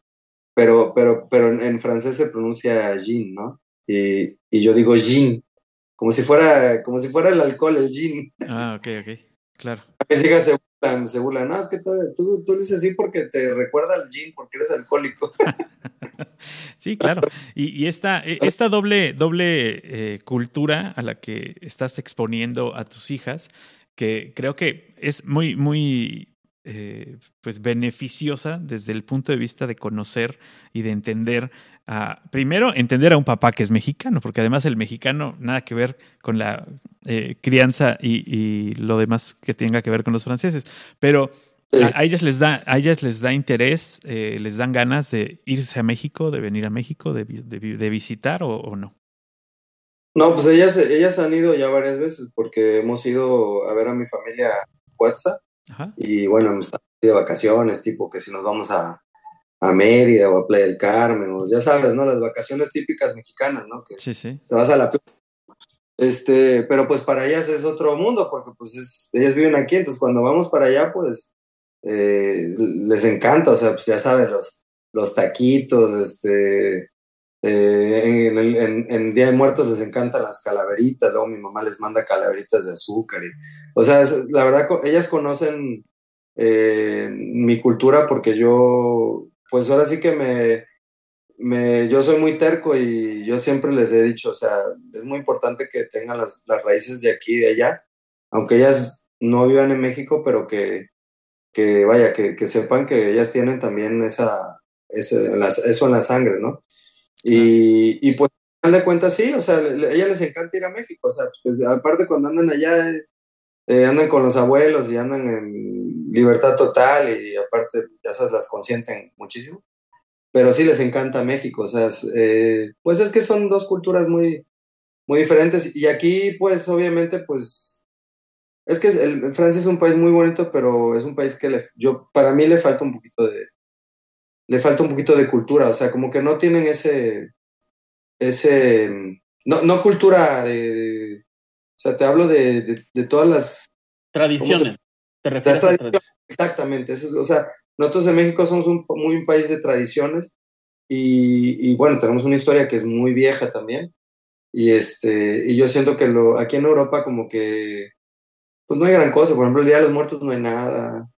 Speaker 3: pero, pero, pero en, francés se pronuncia jean, ¿no? Y, y, yo digo jean, como si fuera, como si fuera el alcohol, el jean.
Speaker 1: Ah, ok, ok, claro.
Speaker 3: Mis hijas se burlan, se no, es que tú, tú, dices así porque te recuerda al jean, porque eres alcohólico.
Speaker 1: Sí, claro. Y, esta, e, esta doble, doble eh, cultura a la que estás exponiendo a tus hijas, que creo que es muy, muy eh, pues beneficiosa desde el punto de vista de conocer y de entender a, primero, entender a un papá que es mexicano, porque además el mexicano nada que ver con la eh, crianza y, lo demás que tenga que ver con los franceses, pero a, ellas les da, a ellas les da interés, eh, les dan ganas de irse a México, de venir a México, de, de, visitar o, no.
Speaker 3: No, pues ellas, ellas han ido ya varias veces porque hemos ido a ver a mi familia WhatsApp y bueno, hemos estado de vacaciones, tipo que si nos vamos a, a Mérida o a Playa del Carmen, o ya sabes, ¿no? Las vacaciones típicas mexicanas, ¿no? Que
Speaker 1: sí, sí.
Speaker 3: Te vas a la este, pero pues para ellas es otro mundo, porque pues es, ellas viven aquí, entonces cuando vamos para allá, pues eh, les encanta, o sea, pues ya sabes, los, los taquitos, este, eh, en, en, en, Día de Muertos les encantan las calaveritas, luego mi mamá les manda calaveritas de azúcar. O sea, la verdad, ellas conocen eh, mi cultura porque yo, pues ahora sí que me, me, yo soy muy terco y yo siempre les he dicho, o sea, es muy importante que tengan las, las raíces de aquí y de allá, aunque ellas no vivan en México, pero que, que vaya, que, que sepan que ellas tienen también esa, ese, eso en la sangre, ¿no? Y, y pues, al de cuentas, sí, o sea, a ella les encanta ir a México, o sea, pues, aparte cuando andan allá, eh, andan con los abuelos y andan en libertad total y aparte, ya sabes, las consienten muchísimo. Pero sí les encanta México, o sea, eh, pues es que son dos culturas muy, muy diferentes. Y aquí, pues, obviamente, pues, es que el, Francia es un país muy bonito, pero es un país que le, yo, para mí le falta un poquito de, le falta un poquito de cultura, o sea, como que no tienen ese, ese, no, no cultura de, o sea, te hablo de, de, todas las...
Speaker 2: Tradiciones, te refieres
Speaker 3: a tradiciones. Exactamente, eso o sea, nosotros en México somos un, muy un país de tradiciones y, y, bueno, tenemos una historia que es muy vieja también y, este, y yo siento que lo, aquí en Europa como que, pues no hay gran cosa, por ejemplo, el Día de los Muertos no hay nada,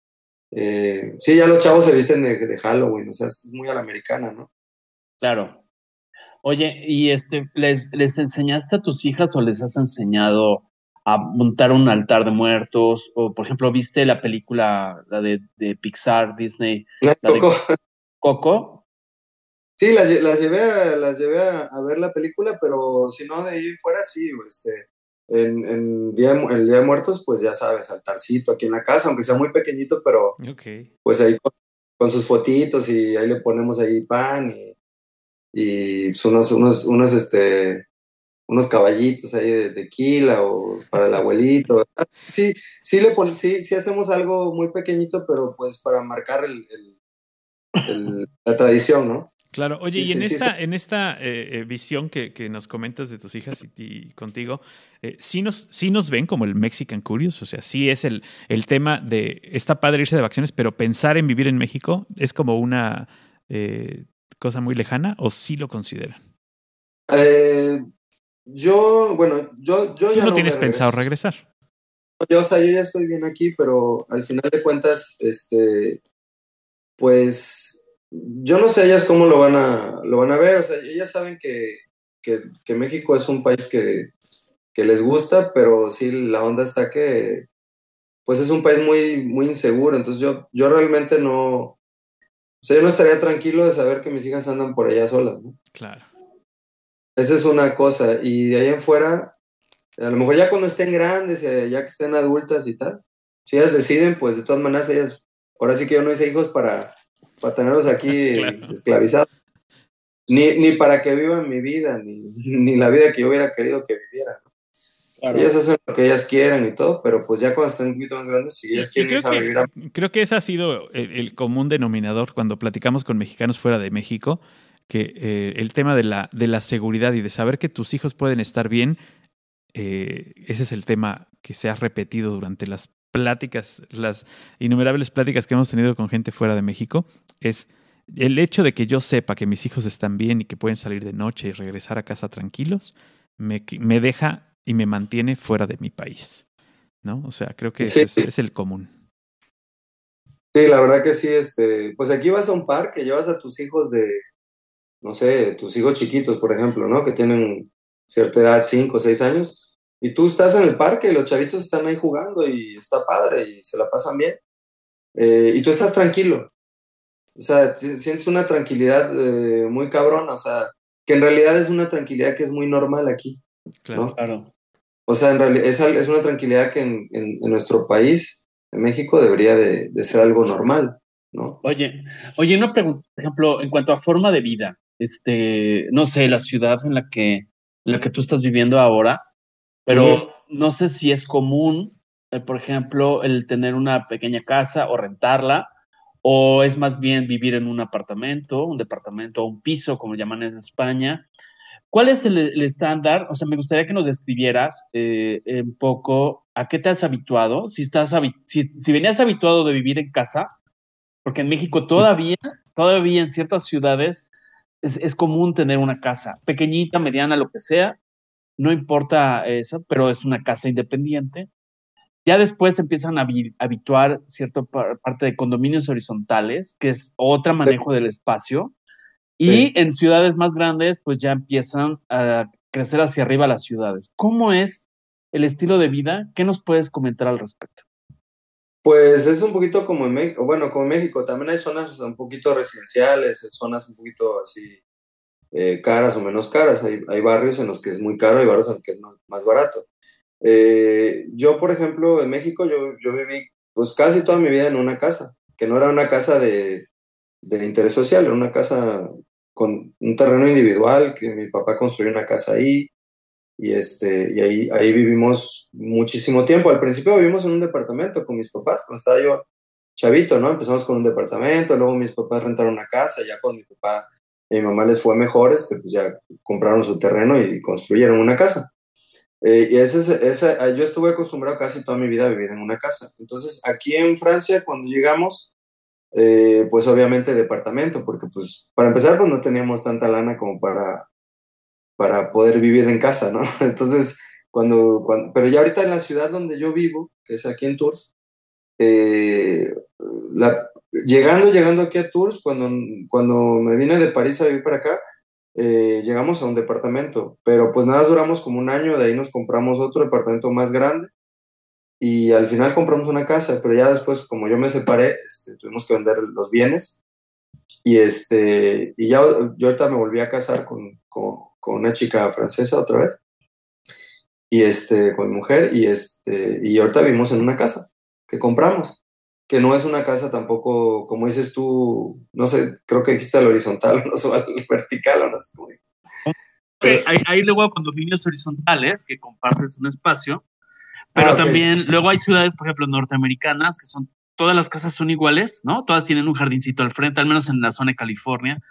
Speaker 3: eh, sí, ya los chavos se visten de, Halloween, o sea, es muy a la americana, ¿no?
Speaker 2: Claro. Oye, ¿y este, les, les enseñaste a tus hijas o les has enseñado a montar un altar de muertos? O, por ejemplo, ¿viste la película, la de, de Pixar, Disney?
Speaker 3: La
Speaker 2: Coco.
Speaker 3: ¿Coco? Sí, las, las llevé, a, las llevé a, ver la película, pero si no, de ahí fuera sí, este, en, en día, el Día de Muertos, pues ya sabes, altarcito aquí en la casa, aunque sea muy pequeñito, pero pues ahí con, sus fotitos y ahí le ponemos ahí pan y, y pues, unos, unos, unos, este, unos caballitos ahí de tequila o para el abuelito. Sí, sí, le pon, sí, sí hacemos algo muy pequeñito, pero pues para marcar el, el, la tradición, ¿no?
Speaker 1: Claro, oye, y en, esta, en esta eh, eh, visión que, que, nos comentas de tus hijas y, contigo, eh, ¿sí, nos, ¿sí nos ven como el Mexican Curious? O sea, sí es el, el tema de, está padre irse de vacaciones, pero pensar en vivir en México es como una cosa muy lejana o sí lo consideran?
Speaker 3: yo, bueno, yo, yo
Speaker 1: ya no, no tienes pensado regresar.
Speaker 3: Yo, o sea, yo ya estoy bien aquí, pero al final de cuentas, este, pues yo no sé ellas cómo lo van a, lo van a ver, o sea, ellas saben que, que, México es un país que, que, les gusta, pero sí la onda está que, pues es un país muy, muy inseguro, entonces yo, yo realmente no, o sea, yo no estaría tranquilo de saber que mis hijas andan por allá solas, ¿no?
Speaker 1: Claro.
Speaker 3: Esa es una cosa, y de ahí en fuera, a lo mejor ya cuando estén grandes, eh, ya que estén adultas y tal, si ellas deciden, pues de todas maneras ellas, ahora sí que yo no hice hijos para para tenerlos aquí esclavizados. Ni, ni para que vivan mi vida, ni, ni, la vida que yo hubiera querido que vivieran. Ellas hacen lo que ellas quieran y todo, pero pues ya cuando están un poquito más grandes, si ellas quieren
Speaker 1: creo vivir a... Creo que ese ha sido el, común denominador cuando platicamos con mexicanos fuera de México, que eh, el tema de la, de la seguridad y de saber que tus hijos pueden estar bien, eh, ese es el tema que se ha repetido durante las pláticas, las innumerables pláticas que hemos tenido con gente fuera de México, es el hecho de que yo sepa que mis hijos están bien y que pueden salir de noche y regresar a casa tranquilos, me, me deja y me mantiene fuera de mi país. ¿No? O sea, creo que es, el común.
Speaker 3: Sí, la verdad que sí, este, pues aquí vas a un parque, llevas a tus hijos de, no sé, tus hijos chiquitos, por ejemplo, ¿no? Que tienen cierta edad, cinco o seis años, y tú estás en el parque y los chavitos están ahí jugando y está padre y se la pasan bien. eh, y tú estás tranquilo. O sea, sientes una tranquilidad eh, muy cabrón, o sea, que en realidad es una tranquilidad que es muy normal aquí. Claro, claro. O sea, en realidad es, es una tranquilidad que en, en, nuestro país, en México, debería de, de, ser algo normal, ¿no?
Speaker 2: Oye, oye, una pregunta, por ejemplo, en cuanto a forma de vida, este, no sé, la ciudad en la que, en la que tú estás viviendo ahora, pero no sé si es común, eh, por ejemplo, el tener una pequeña casa o rentarla, o es más bien vivir en un apartamento, un departamento o un piso, como llaman en España. ¿Cuál es el, estándar? O sea, me gustaría que nos describieras eh, un poco a qué te has habituado, si, estás si, venías habituado de vivir en casa, porque en México todavía, todavía en ciertas ciudades es, es común tener una casa, pequeñita, mediana, lo que sea, no importa eso, pero es una casa independiente. Ya después empiezan a habituar cierta parte de condominios horizontales, que es otro manejo del espacio. Y en ciudades más grandes, pues ya empiezan a crecer hacia arriba las ciudades. ¿Cómo es el estilo de vida? ¿Qué nos puedes comentar al respecto?
Speaker 3: Pues es un poquito como en México, bueno, como en México, también hay zonas un poquito residenciales, zonas un poquito así eh, caras o menos caras. Hay, hay, barrios en los que es muy caro y barrios en los que es más, barato. Eh, yo, por ejemplo, en México, yo, yo viví pues casi toda mi vida en una casa, que no era una casa de, de interés social, era una casa con un terreno individual, que mi papá construyó una casa ahí, y, este, y ahí, ahí vivimos muchísimo tiempo. Al principio vivimos en un departamento con mis papás, cuando estaba yo chavito, ¿no? Empezamos con un departamento, luego mis papás rentaron una casa, ya con mi papá mi mamá les fue mejor, este, pues ya compraron su terreno y construyeron una casa. Eh, y ese, ese, yo estuve acostumbrado casi toda mi vida a vivir en una casa. Entonces, aquí en Francia, cuando llegamos, eh, pues obviamente departamento, porque pues para empezar, pues no teníamos tanta lana como para, para poder vivir en casa, ¿no? Entonces, cuando, cuando, pero ya ahorita en la ciudad donde yo vivo, que es aquí en Tours, eh, la, llegando, llegando aquí a Tours, cuando, cuando me vine de París a vivir para acá, eh, llegamos a un departamento, pero pues nada, duramos como un año, de ahí nos compramos otro departamento más grande y al final compramos una casa, pero ya después, como yo me separé, este, tuvimos que vender los bienes y, este, y ya yo ahorita me volví a casar con, con, con una chica francesa otra vez y este, con mi mujer y, este, y ahorita vivimos en una casa que compramos que no es una casa tampoco, como dices tú, no sé, creo que dijiste al horizontal, no al vertical, o no sé cómo
Speaker 2: hay, hay, luego condominios horizontales que compartes un espacio, pero ah, también luego hay ciudades, por ejemplo, norteamericanas, que son, todas las casas son iguales, ¿no? Todas tienen un jardincito al frente, al menos en la zona de California.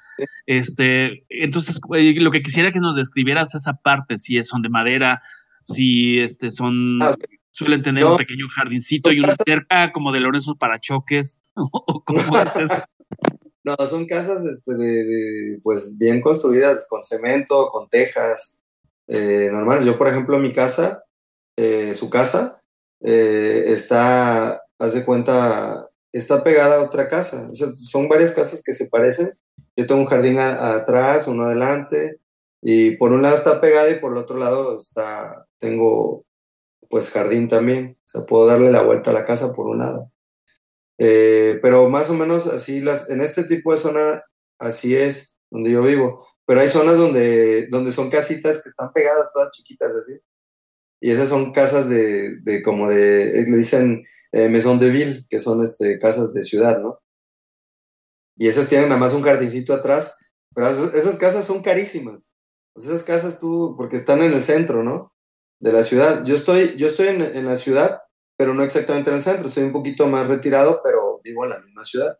Speaker 2: Este, entonces, lo que quisiera que nos describieras esa parte, si son de madera, si este, son... Ah, suelen tener un pequeño jardincito y una cerca como de Lorenzo para choques. ¿Cómo es eso?
Speaker 3: No, son casas este, de, pues bien construidas con cemento, con tejas, eh, normales. Yo, por ejemplo, mi casa, eh, su casa, eh, está, haz de cuenta, está pegada a otra casa. son varias casas que se parecen. Yo tengo un jardín atrás, uno adelante, y por un lado está pegada y por el otro lado está, tengo pues jardín también. O sea, puedo darle la vuelta a la casa por un lado. Eh, pero más o menos así, las, en este tipo de zona, así es donde yo vivo. Pero hay zonas donde, donde son casitas que están pegadas, todas chiquitas así. Y esas son casas de, de como de, le dicen eh, maison de ville, que son este, casas de ciudad, ¿no? Y esas tienen nada más un jardincito atrás, pero esas, esas casas son carísimas. Pues esas casas tú, porque están en el centro, ¿no? De la ciudad. Yo estoy, yo estoy en, la ciudad, pero no exactamente en el centro, estoy un poquito más retirado, pero vivo en la misma ciudad.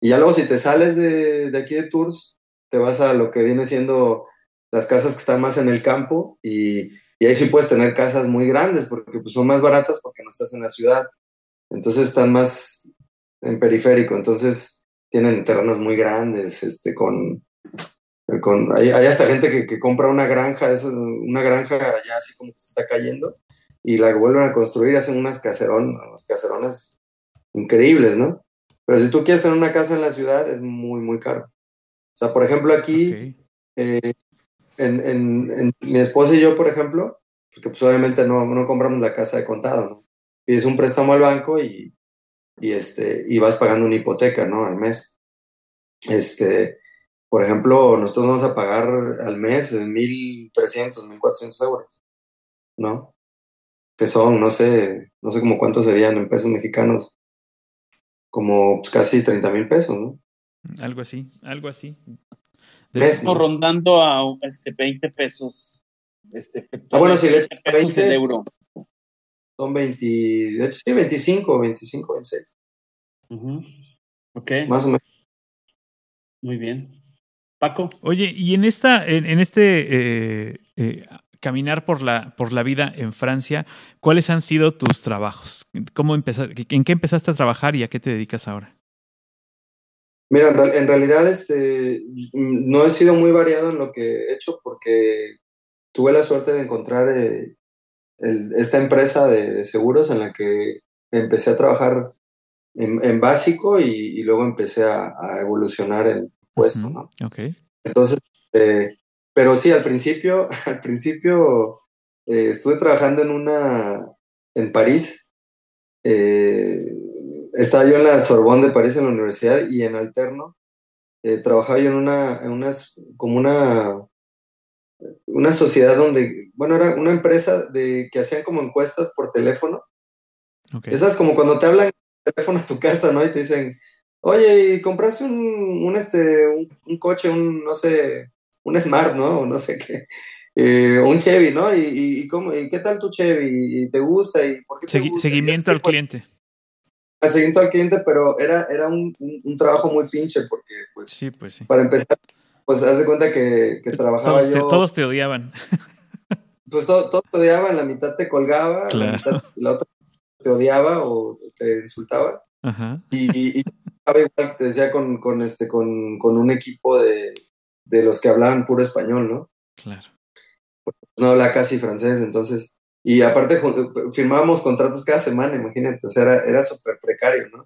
Speaker 3: Y ya luego si te sales de, de aquí de Tours, te vas a lo que viene siendo las casas que están más en el campo y, y ahí sí puedes tener casas muy grandes porque pues, son más baratas porque no estás en la ciudad. Entonces están más en periférico, entonces tienen terrenos muy grandes, este, con, con, hay, hasta gente que, que, compra una granja, una granja ya así como que se está cayendo, y la vuelven a construir, hacen unas caserón, caserones increíbles, ¿no? Pero si tú quieres tener una casa en la ciudad, es muy, muy caro. O sea, por ejemplo, aquí, eh, en, en, mi esposa y yo, por ejemplo, porque pues obviamente no, no compramos la casa de contado, ¿no? Pides un préstamo al banco y, y, este, y vas pagando una hipoteca, ¿no? Al mes. Este, por ejemplo, nosotros vamos a pagar al mes 1.300, 1.400 euros, ¿no? Que son, no sé, no sé como cuántos serían en pesos mexicanos, como pues, casi 30 mil pesos, ¿no?
Speaker 1: Algo así, algo así.
Speaker 2: Mes, rondando a este, 20 pesos. Este,
Speaker 3: ah, bueno, si le echas
Speaker 2: 20 euro.
Speaker 3: Son 20, de hecho, sí, 25, 25, 26.
Speaker 2: Ok.
Speaker 3: Más o menos.
Speaker 2: Muy bien. Paco.
Speaker 1: Oye, y en esta, en, este eh, eh, caminar por la, por la vida en Francia, ¿cuáles han sido tus trabajos? ¿Cómo empezaste, ¿En qué empezaste a trabajar y a qué te dedicas ahora?
Speaker 3: Mira, en, realidad este, no he sido muy variado en lo que he hecho porque tuve la suerte de encontrar eh, esta empresa de, seguros en la que empecé a trabajar en, básico y, luego empecé a, evolucionar en puesto, ¿no? Entonces, eh, pero sí, al principio, al principio eh, estuve trabajando en una, en París, estaba yo en la Sorbonne de París en la universidad y en alterno eh, trabajaba yo en una, en como una, una sociedad donde, bueno, era una empresa de, que hacían como encuestas por teléfono. Esas como cuando te hablan teléfono a tu casa, ¿no? Y te dicen, oye, compraste un, un este, un, coche, un, no sé, un Smart, ¿no? O no sé qué. Eh, un Chevy, ¿no? Y, y, cómo, y, qué tal tu Chevy? ¿Y te gusta? ¿Y por qué te
Speaker 1: Seguimiento al cliente
Speaker 3: seguimiento al cliente, pero era, era un, un, trabajo muy pinche porque, pues,
Speaker 1: sí, pues sí.
Speaker 3: para empezar, pues haz de cuenta que, que trabajaba
Speaker 1: todos
Speaker 3: yo.
Speaker 1: Te, todos te odiaban.
Speaker 3: Pues todos todo te odiaban, la mitad te colgaba, la, mitad, la, otra te odiaba o te insultaba.
Speaker 1: Ajá.
Speaker 3: Y, y, igual te decía con, con, este, con, con un equipo de, de los que hablaban puro español, ¿no?
Speaker 1: Claro.
Speaker 3: No habla casi francés, entonces y aparte firmábamos contratos cada semana, imagínate, o sea, era, era súper precario, ¿no?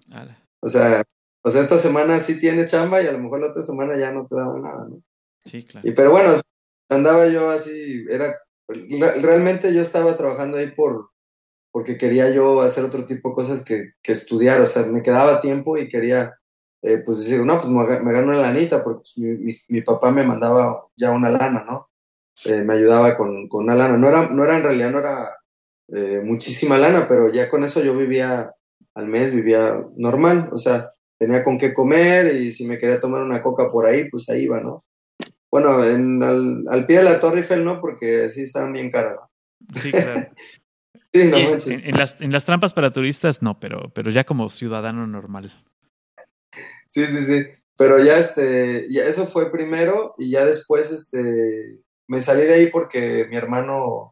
Speaker 3: O sea, o sea, esta semana sí tiene chamba y a lo mejor la otra semana ya no te daba nada, ¿no?
Speaker 1: Sí, claro.
Speaker 3: Y, pero bueno, andaba yo así, era, realmente yo estaba trabajando ahí por, porque quería yo hacer otro tipo de cosas que, que estudiar, o sea, me quedaba tiempo y quería, eh, pues decir, no, pues me, gano una lanita, porque pues, mi, mi, papá me mandaba ya una lana, ¿no? Eh, me ayudaba con, con, una lana. No era, no era en realidad, no era eh, muchísima lana, pero ya con eso yo vivía al mes, vivía normal, o sea, tenía con qué comer y si me quería tomar una coca por ahí, pues ahí iba, ¿no? Bueno, en, al, al, pie de la Torre Eiffel no, porque sí estaban bien caras.
Speaker 1: Sí, claro.
Speaker 3: sí, no
Speaker 1: en, en, las, en las trampas para turistas no, pero, pero ya como ciudadano normal.
Speaker 3: Sí, sí, sí. Pero ya este, ya eso fue primero y ya después este, me salí de ahí porque mi hermano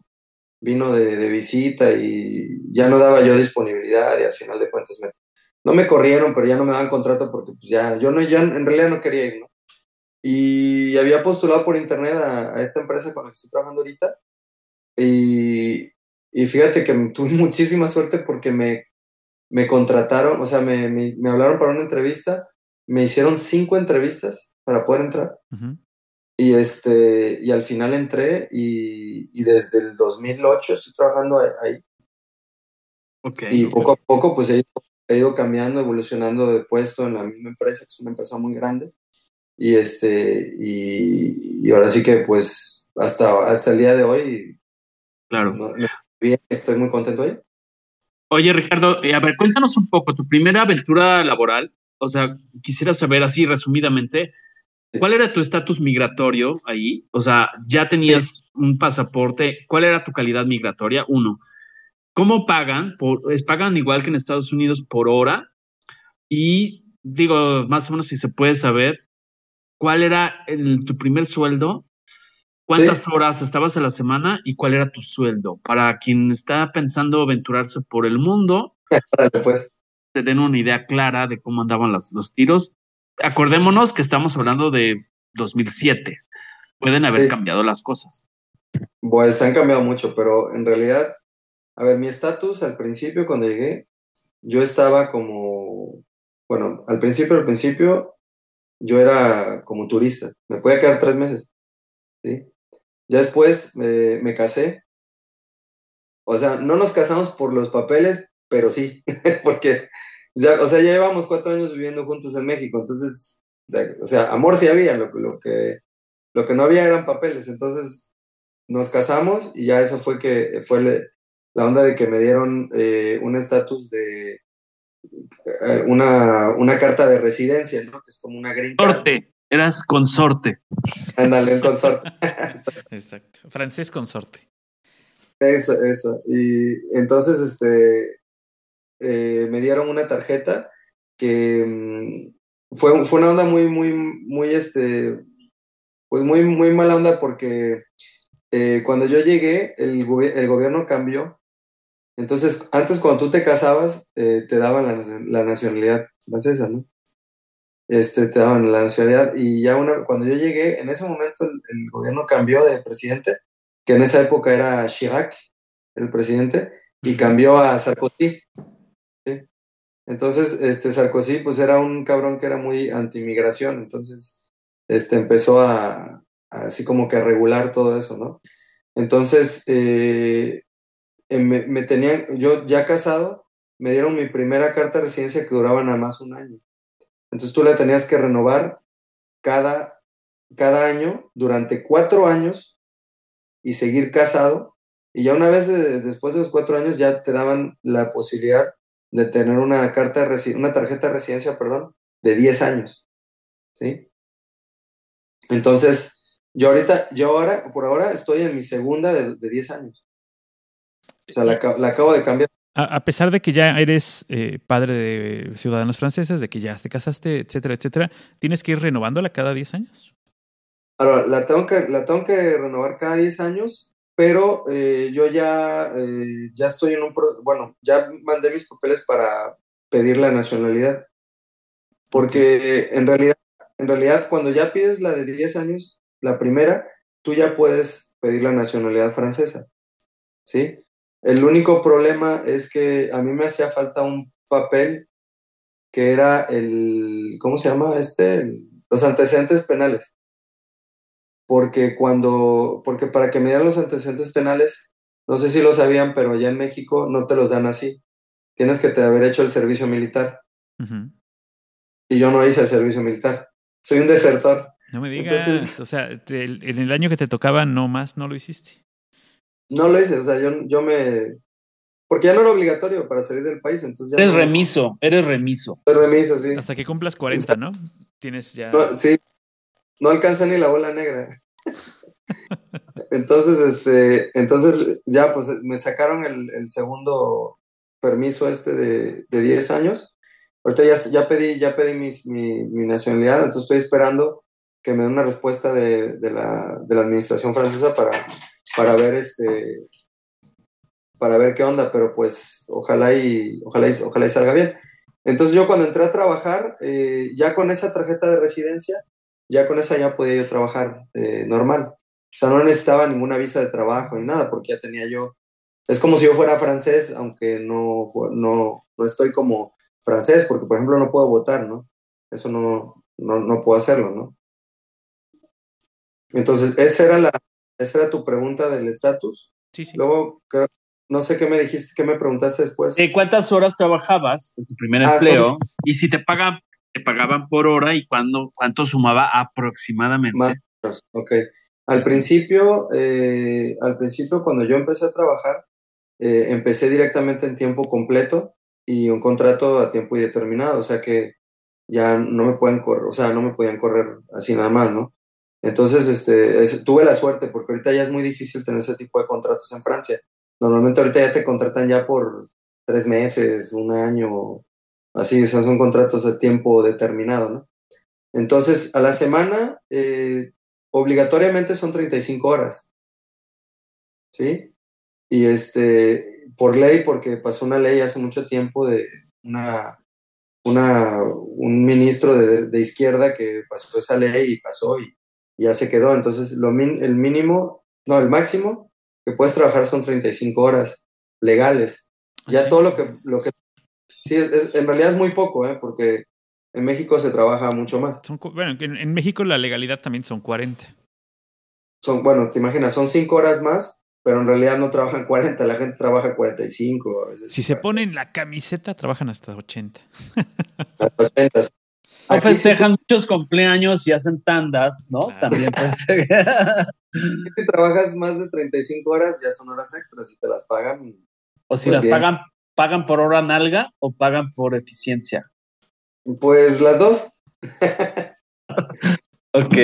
Speaker 3: vino de, visita y ya no daba yo disponibilidad y al final de cuentas me, no me corrieron, pero ya no me daban contrato porque pues ya, yo no, ya en realidad no quería ir, ¿no? Y había postulado por internet a, esta empresa con la que estoy trabajando ahorita y, y fíjate que tuve muchísima suerte porque me, me contrataron, o sea, me, me, hablaron para una entrevista, me hicieron cinco entrevistas para poder entrar. Y, este, y al final entré y, y desde el 2008 estoy trabajando ahí.
Speaker 2: Okay,
Speaker 3: y poco a poco pues he ido, cambiando, evolucionando de puesto en la misma empresa, que es una empresa muy grande. Y, este, y, y ahora sí que pues hasta, hasta el día de hoy,
Speaker 2: claro.
Speaker 3: Bien, estoy muy contento ahí.
Speaker 2: Oye, Ricardo, eh, a ver, cuéntanos un poco tu primera aventura laboral. O sea, quisiera saber así resumidamente, ¿Cuál era tu estatus migratorio ahí? O sea, ya tenías un pasaporte. ¿Cuál era tu calidad migratoria? Uno. ¿Cómo pagan? Por, ¿Pagan igual que en Estados Unidos por hora? Y digo, más o menos si se puede saber, ¿cuál era tu primer sueldo? ¿Cuántas horas estabas a la semana y cuál era tu sueldo? Para quien está pensando aventurarse por el mundo,
Speaker 3: pues.
Speaker 2: te den una idea clara de cómo andaban los tiros acordémonos que estamos hablando de 2007. Pueden haber cambiado las cosas.
Speaker 3: Pues han cambiado mucho, pero en realidad, a ver, mi estatus al principio, cuando llegué, yo estaba como, bueno, al principio, al principio, yo era como turista. Me podía quedar tres meses. ¿sí? Ya después me casé. O sea, no nos casamos por los papeles, pero sí, porque o sea, ya llevamos cuatro años viviendo juntos en México, entonces, o sea, amor sí había, lo, lo, que, lo que no había eran papeles, entonces nos casamos y ya eso fue que fue la onda de que me dieron eh, un estatus de eh, una, una, carta de residencia, ¿no? Que es como una green
Speaker 2: Consorte, eras consorte.
Speaker 3: Ándale, un consorte.
Speaker 1: Exacto. Francés consorte.
Speaker 3: Eso, eso. Y entonces, este, eh, me dieron una tarjeta que mm, fue, fue una onda muy, muy, muy, este, pues muy, muy mala onda porque eh, cuando yo llegué, el, el, gobierno cambió. Entonces, antes cuando tú te casabas, eh, te daban la, nacionalidad francesa, ¿no? Este, te daban la nacionalidad y ya una, cuando yo llegué, en ese momento el, el gobierno cambió de presidente, que en esa época era Chirac, el presidente, y cambió a Sarkozy. Entonces, este Sarkozy, pues era un cabrón que era muy anti-migración, entonces, este, empezó a, así como que a regular todo eso, ¿no? Entonces, eh, me, me, tenían, yo ya casado, me dieron mi primera carta de residencia que duraba nada más un año. Entonces tú la tenías que renovar cada, cada año durante cuatro años y seguir casado. Y ya una vez después de los cuatro años ya te daban la posibilidad de tener una carta de una tarjeta de residencia, perdón, de 10 años. ¿Sí? Entonces, yo ahorita, yo ahora, por ahora, estoy en mi segunda de, de 10 años. O sea, la, acabo de cambiar.
Speaker 1: A, pesar de que ya eres eh, padre de ciudadanos franceses, de que ya te casaste, etcétera, etcétera, ¿tienes que ir renovándola cada 10 años?
Speaker 3: Ahora, la tengo que, la tengo que renovar cada 10 años pero eh, yo ya, eh, ya estoy en un, bueno, ya mandé mis papeles para pedir la nacionalidad, porque en realidad, en realidad cuando ya pides la de 10 años, la primera, tú ya puedes pedir la nacionalidad francesa, ¿sí? El único problema es que a mí me hacía falta un papel que era el, ¿cómo se llama este? los antecedentes penales porque cuando, porque para que me dieran los antecedentes penales, no sé si lo sabían, pero allá en México no te los dan así. Tienes que te haber hecho el servicio militar. Y yo no hice el servicio militar. Soy un desertor.
Speaker 1: No me digas. o sea, en el año que te tocaba, no más, no lo hiciste.
Speaker 3: No lo hice. O sea, yo, yo me. Porque ya no era obligatorio para salir del país. Entonces
Speaker 2: eres remiso, eres remiso.
Speaker 3: Eres remiso, sí.
Speaker 1: Hasta que cumplas 40, ¿no? Tienes ya.
Speaker 3: sí, no alcanza ni la bola negra. entonces, este, entonces ya pues me sacaron el, segundo permiso este de, de, 10 años. Ahorita ya, ya pedí, ya pedí mi, mi, nacionalidad, entonces estoy esperando que me den una respuesta de, de, la, de la administración francesa para, para ver este para ver qué onda, pero pues ojalá y ojalá y, ojalá salga bien. Entonces yo cuando entré a trabajar, eh, ya con esa tarjeta de residencia, ya con esa ya podía yo trabajar eh, normal. O sea, no necesitaba ninguna visa de trabajo ni nada, porque ya tenía yo. Es como si yo fuera francés, aunque no, no, no estoy como francés, porque por ejemplo no puedo votar, ¿no? Eso no, no, no puedo hacerlo, ¿no? Entonces, esa era, la, esa era tu pregunta del estatus.
Speaker 1: Sí, sí.
Speaker 3: Luego, no sé qué me dijiste, qué me preguntaste después.
Speaker 2: ¿Cuántas horas trabajabas en tu primer ah, empleo? Y si te pagan te pagaban por hora y cuándo, cuánto sumaba aproximadamente.
Speaker 3: Más ok. Al principio, eh, al principio cuando yo empecé a trabajar, eh, empecé directamente en tiempo completo y un contrato a tiempo indeterminado, o sea que ya no me pueden correr, o sea, no me podían correr así nada más, ¿no? Entonces, este, tuve la suerte porque ahorita ya es muy difícil tener ese tipo de contratos en Francia. Normalmente ahorita ya te contratan ya por tres meses, un año, Así, son contratos de tiempo determinado, ¿no? Entonces, a la semana, eh, obligatoriamente son 35 horas. ¿Sí? Y este, por ley, porque pasó una ley hace mucho tiempo de una, una, un ministro de, de izquierda que pasó esa ley y pasó y, ya se quedó. Entonces, lo el mínimo, no, el máximo que puedes trabajar son 35 horas legales. Ya todo lo que, lo que Sí, en realidad es muy poco, ¿eh? porque en México se trabaja mucho más.
Speaker 1: bueno, en, México la legalidad también son 40.
Speaker 3: Son, bueno, te imaginas, son cinco horas más, pero en realidad no trabajan 40, la gente trabaja 45 a veces.
Speaker 1: Si se ponen la camiseta, trabajan hasta 80.
Speaker 2: Hasta 80. Aquí festejan muchos cumpleaños y hacen tandas, ¿no? También pues.
Speaker 3: si trabajas más de 35 horas, ya son horas extras y te las pagan.
Speaker 2: O si pues las pagan, pagan por hora nalga o pagan por eficiencia.
Speaker 3: Pues las dos.
Speaker 2: ok.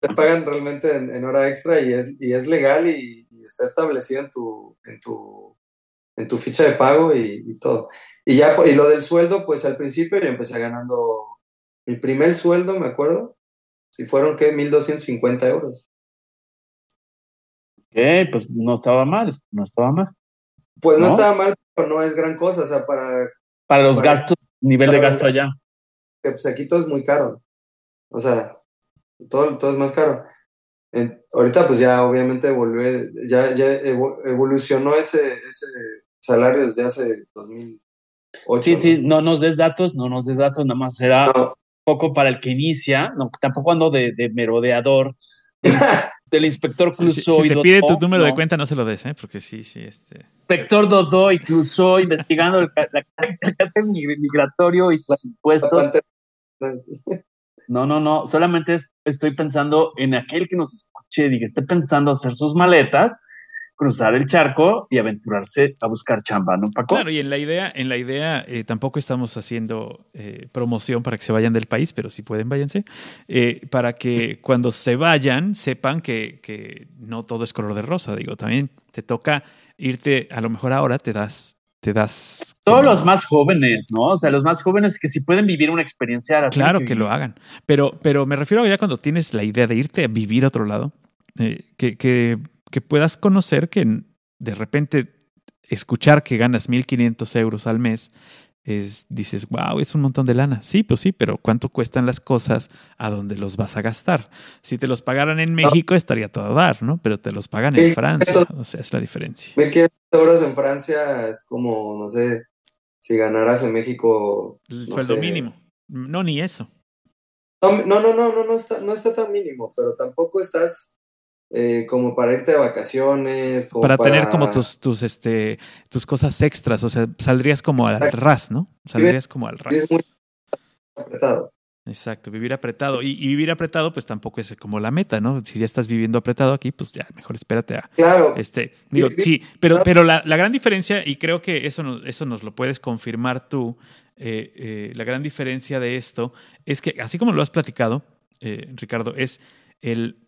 Speaker 3: te pagan realmente en, hora extra y es, y es legal y, está establecido en tu, en tu, en tu ficha de pago y, todo. Y ya, y lo del sueldo, pues al principio yo empecé ganando mi primer sueldo, me acuerdo, si fueron, ¿qué? 1.250 euros.
Speaker 2: Ok, pues no estaba mal, no estaba mal.
Speaker 3: Pues no, estaba mal, pero no es gran cosa, o sea, para...
Speaker 2: Para los gastos, nivel de gasto allá.
Speaker 3: Que pues aquí todo es muy caro. O sea, todo, todo es más caro. ahorita pues ya obviamente volvió, ya, ya evolucionó ese, ese salario desde hace 2008.
Speaker 2: Sí, sí, no nos des datos, no nos des datos, nada más era poco para el que inicia, no, tampoco ando de, merodeador, del, inspector Clouseau.
Speaker 1: Si, te pide tu número de cuenta, no se lo des, ¿eh? porque sí, sí. Este...
Speaker 2: Inspector Dodó y Clouseau investigando el, la, migratorio y sus impuestos. No, no, no, solamente estoy pensando en aquel que nos escuche y que esté pensando hacer sus maletas cruzar el charco y aventurarse a buscar chamba, ¿no, Paco?
Speaker 1: Claro, y en la idea, en la idea eh, tampoco estamos haciendo eh, promoción para que se vayan del país, pero si pueden, váyanse, eh, para que cuando se vayan sepan que, que no todo es color de rosa, digo, también te toca irte, a lo mejor ahora te das te das.
Speaker 2: Todos los más jóvenes, ¿no? O sea, los más jóvenes que si pueden vivir una experiencia.
Speaker 1: Claro que, lo hagan. Pero, pero me refiero a ya cuando tienes la idea de irte a vivir a otro lado, que, que que puedas conocer que de repente escuchar que ganas 1.500 euros al mes, es, dices, wow, es un montón de lana. Sí, pues sí, pero ¿cuánto cuestan las cosas a dónde los vas a gastar? Si te los pagaran en México estaría todo a dar, ¿no? Pero te los pagan en Francia, o sea, es la diferencia.
Speaker 3: 1.500 euros en Francia es como, no sé, si ganaras en México...
Speaker 1: El sueldo mínimo. No, ni eso.
Speaker 3: No, no, no, no, no, está, no está tan mínimo, pero tampoco estás eh, como para irte de vacaciones.
Speaker 1: para, tener como tus, tus, este, tus cosas extras, o sea, saldrías como al ras, ¿no? Saldrías como al ras. Muy
Speaker 3: apretado.
Speaker 1: Exacto, vivir apretado. Y, vivir apretado, pues tampoco es como la meta, ¿no? Si ya estás viviendo apretado aquí, pues ya mejor espérate a.
Speaker 3: Claro.
Speaker 1: Este, digo, sí, pero, pero la, la, gran diferencia, y creo que eso nos, eso nos lo puedes confirmar tú, eh, eh, la gran diferencia de esto es que, así como lo has platicado, Ricardo, es el